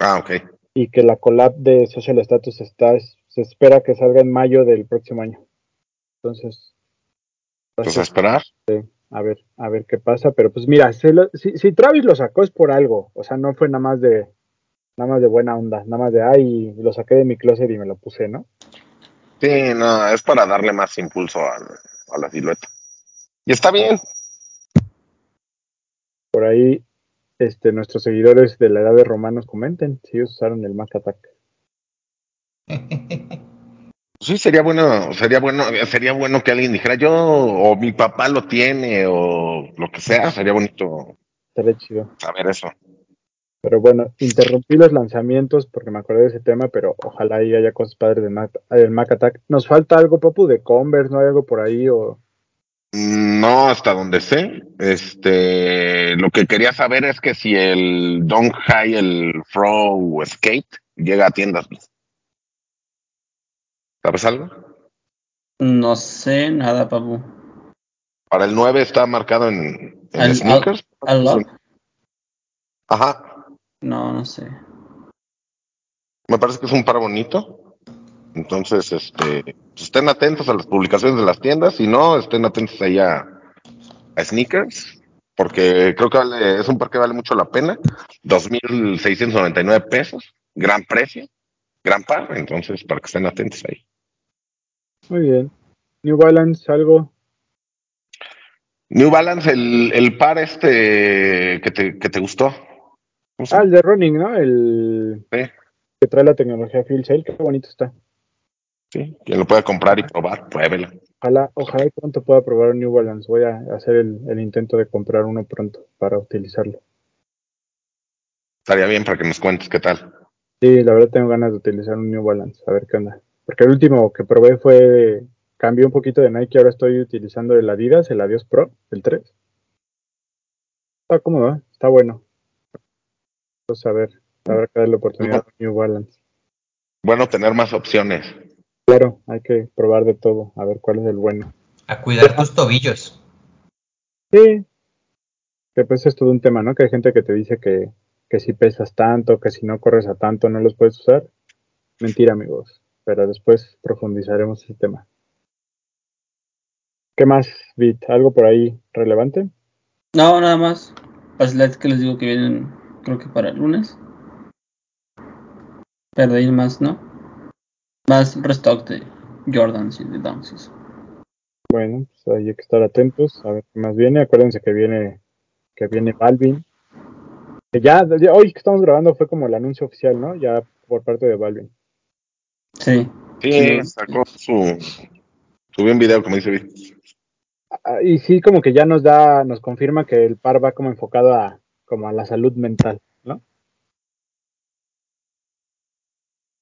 ah, ok. Y que la collab de Social Status está, se espera que salga en mayo del próximo año. Entonces, Pues a esperar. a ver, a ver qué pasa, pero pues mira, si, si Travis lo sacó es por algo, o sea, no fue nada más de nada más de buena onda, nada más de ay, lo saqué de mi closet y me lo puse, ¿no? Sí, no, es para darle más impulso al- a la silueta. Y está bien. Por ahí, este, nuestros seguidores de la edad de romanos comenten si ellos usaron el Mac Attack. Sí, sería bueno, sería bueno, sería bueno que alguien dijera yo, o mi papá lo tiene, o lo que sea, sería bonito Estaría chido. saber eso. Pero bueno, interrumpí los lanzamientos porque me acordé de ese tema, pero ojalá ahí haya cosas padres del Mac, del Mac Attack. ¿Nos falta algo, Papu, de Converse? ¿No hay algo por ahí? o No, hasta donde sé. Este, lo que quería saber es que si el Don High, el Fro Skate llega a tiendas. ¿Sabes algo? No sé nada, papu. Para el 9 está marcado en, en ¿Al- sneakers. Ajá. No, no sé. Me parece que es un par bonito. Entonces, este, estén atentos a las publicaciones de las tiendas. Si no, estén atentos ahí a, a sneakers. Porque creo que vale, es un par que vale mucho la pena. 2.699 pesos. Gran precio. Gran par. Entonces, para que estén atentos ahí. Muy bien. New Balance, algo. New Balance, el, el par este que te, que te gustó. ¿Cómo se Ah, el de Running, ¿no? El Sí, que trae la tecnología Field Sail. Qué bonito está. sí. Quien lo pueda comprar y probar, pruébelo. Ojalá, ojalá y pronto pueda probar un New Balance. Voy a hacer el, el intento de comprar uno pronto para utilizarlo. Estaría bien para que nos cuentes qué tal. Sí, la verdad tengo ganas de utilizar un New Balance, a ver qué onda. Porque el último que probé fue, cambié un poquito de Nike, ahora estoy utilizando el Adidas, el Adios Pro, el 3. Está cómodo, ¿eh? está bueno. Vamos a ver, habrá que darle la oportunidad a New Balance. Bueno, tener más opciones. Claro, hay que probar de todo, a ver cuál es el bueno. A cuidar tus tobillos. Sí, que pues es todo un tema, ¿no? Que hay gente que te dice que, que si pesas tanto, que si no corres a tanto no los puedes usar. Mentira, amigos, pero después profundizaremos ese tema. ¿Qué más, Bit? ¿Algo por ahí relevante? No, nada más. Las LEDs que les digo que vienen, creo que para el lunes. Pero de ahí más, ¿no? Más restock de Jordans y de Dunks. Bueno, pues hay que estar atentos a ver qué más viene. Acuérdense que viene que viene Balvin. Que ya, ya hoy que estamos grabando fue como el anuncio oficial, ¿no? Ya por parte de Balvin. Sí. Sí, sacó su. Subió un video, como dice Vic. Ah, Y sí, como que ya nos da, nos confirma que el par va como enfocado a como a la salud mental, ¿no?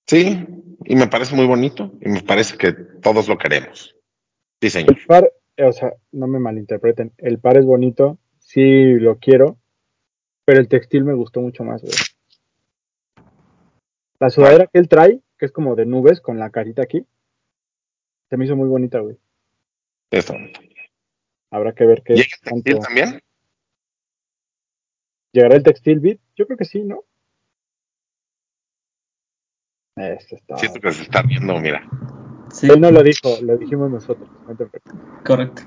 Sí, y me parece muy bonito. Y me parece que todos lo queremos. Sí, señor. El par, o sea, no me malinterpreten, el par es bonito, sí lo quiero, pero el textil me gustó mucho más, güey. La sudadera que él trae, que es como de nubes con la carita aquí, se me hizo muy bonita, güey. Bonito. Habrá que ver qué ¿Llega el tanto- textil también? ¿Llegará el textil bit? Yo creo que sí, ¿no? Eso está. Siento que se está viendo, mira. Sí, Él no lo dijo, lo dijimos nosotros. no te preocupes. correcto.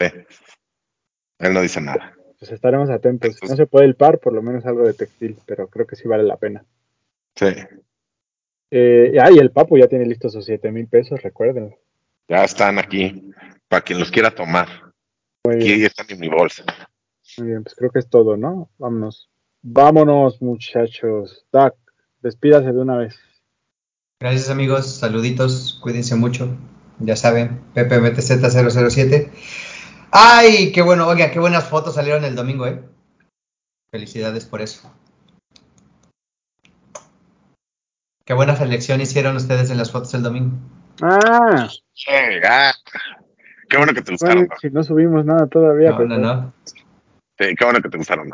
Sí. Él no dice nada. Pues estaremos atentos. No se puede el par, por lo menos algo de textil, pero creo que sí vale la pena. Sí. Eh, ah, y el Papu ya tiene listos sus 7 mil pesos, recuerden. Ya están aquí. Para quien los quiera tomar. Muy bien, Aquí están en mi bolsa. muy bien, pues creo que es todo, ¿no? Vámonos. Vámonos, muchachos. Doc, despídase de una vez. Gracias amigos, saluditos, cuídense mucho. Ya saben, PPMTZ007. Ay, qué bueno, oiga, qué buenas fotos salieron el domingo, ¿eh? Felicidades por eso. Qué buena selección hicieron ustedes en las fotos del domingo. Ah, Sí, ah. Qué bueno que te gustaron. bueno, si no subimos nada todavía. No, pues, no, no. Sí, qué bueno que te gustaron.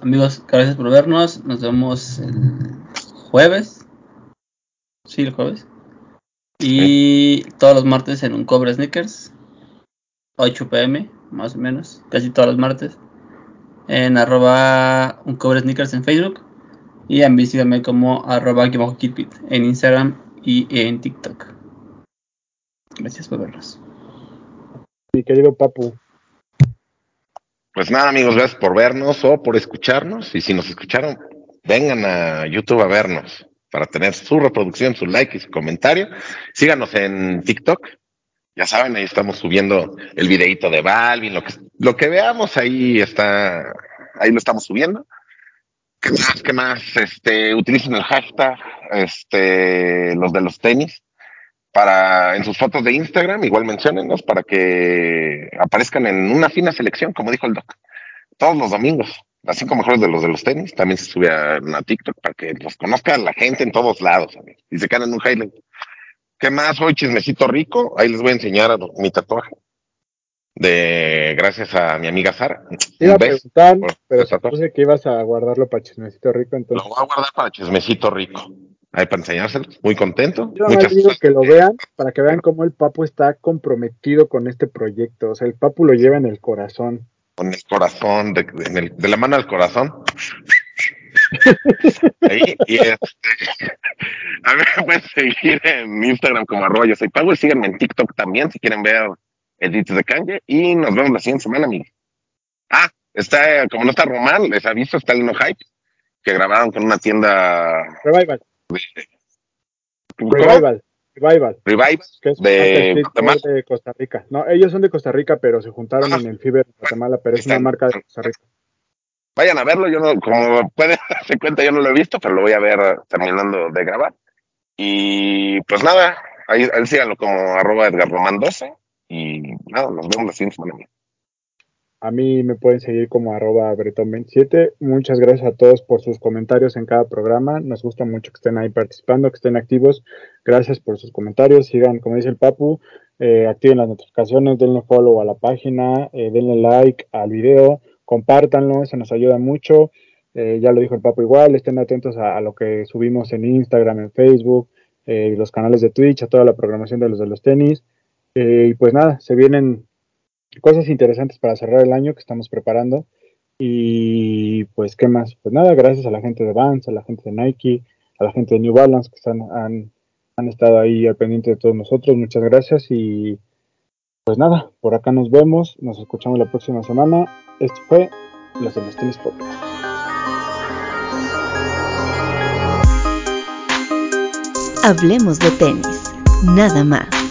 Amigos, gracias por vernos. Nos vemos el jueves. Sí, el jueves. Y todos los martes en un cobre sneakers. 8 pm, más o menos. Casi todos los martes. En arroba un cobre sneakers en Facebook. Y en mí síganme como arroba keepit en Instagram y en TikTok. Gracias por vernos. mi querido Papu. Pues nada, amigos, gracias por vernos o por escucharnos. Y si nos escucharon, vengan a YouTube a vernos. para tener su reproducción, su like y su comentario. Síganos en TikTok. Ya saben, ahí estamos subiendo el videito de Balvin, lo que, lo que veamos ahí está, ahí lo estamos subiendo. ¿Qué más? ¿Qué más? Este, utilicen el hashtag, este, los de los tenis, para, en sus fotos de Instagram, igual menciónenlos para que aparezcan en una fina selección, como dijo el doc, todos los domingos. Las cinco mejores de los de los tenis, también se sube a, TikTok para que los conozca la gente en todos lados, y se quedan en un highlight. ¿Qué más? Hoy chismecito rico, ahí les voy a enseñar mi tatuaje de gracias a mi amiga Sara. Iba a preguntar, por pero supuse que ibas a guardarlo para chismecito rico, Lo entonces. voy a guardar para chismecito rico. Ahí para enseñárselo. Muy contento. Yo Muchas digo que lo vean para que vean cómo el Papu está comprometido con este proyecto. O sea, el Papu lo lleva en el corazón. con el corazón, de, de la mano al corazón. Ahí, y este, a mí me pueden seguir en Instagram como arroba yo soy Pago y síganme en TikTok también si quieren ver edits de Kanye y nos vemos la siguiente semana, amigos. Ah, está, como no está Román, les aviso, está el No Hype, que grabaron con una tienda Revival, ¿cómo? Revival, Revival. Revive Que es de de Costa Rica. No, ellos son de Costa Rica, pero se juntaron en el Fiber de Guatemala, pero es una marca de Costa Rica. Vayan a verlo, yo no, como pueden darse cuenta, yo no lo he visto, pero lo voy a ver terminando de grabar. Y pues nada, ahí, ahí síganlo como arroba Edgar Román 12 y nada, nos vemos la siguiente semana. A mí me pueden seguir como arroba bretón27. Muchas gracias a todos por sus comentarios en cada programa. Nos gusta mucho que estén ahí participando, que estén activos. Gracias por sus comentarios. Sigan, como dice el Papu, eh, activen las notificaciones, denle follow a la página, eh, denle like al video, compártanlo, eso nos ayuda mucho. Eh, ya lo dijo el Papu igual, estén atentos a, a lo que subimos en Instagram, en Facebook, eh, los canales de Twitch, a toda la programación de los de los tenis. Eh, y pues nada, se vienen cosas interesantes para cerrar el año que estamos preparando. Y pues, ¿qué más? Pues nada, gracias a la gente de Vans, a la gente de Nike, a la gente de New Balance que están, han, han estado ahí al pendiente de todos nosotros. Muchas gracias y pues nada, por acá nos vemos, nos escuchamos la próxima semana. Esto fue Los Tenis Podcast. Hablemos de tenis, nada más.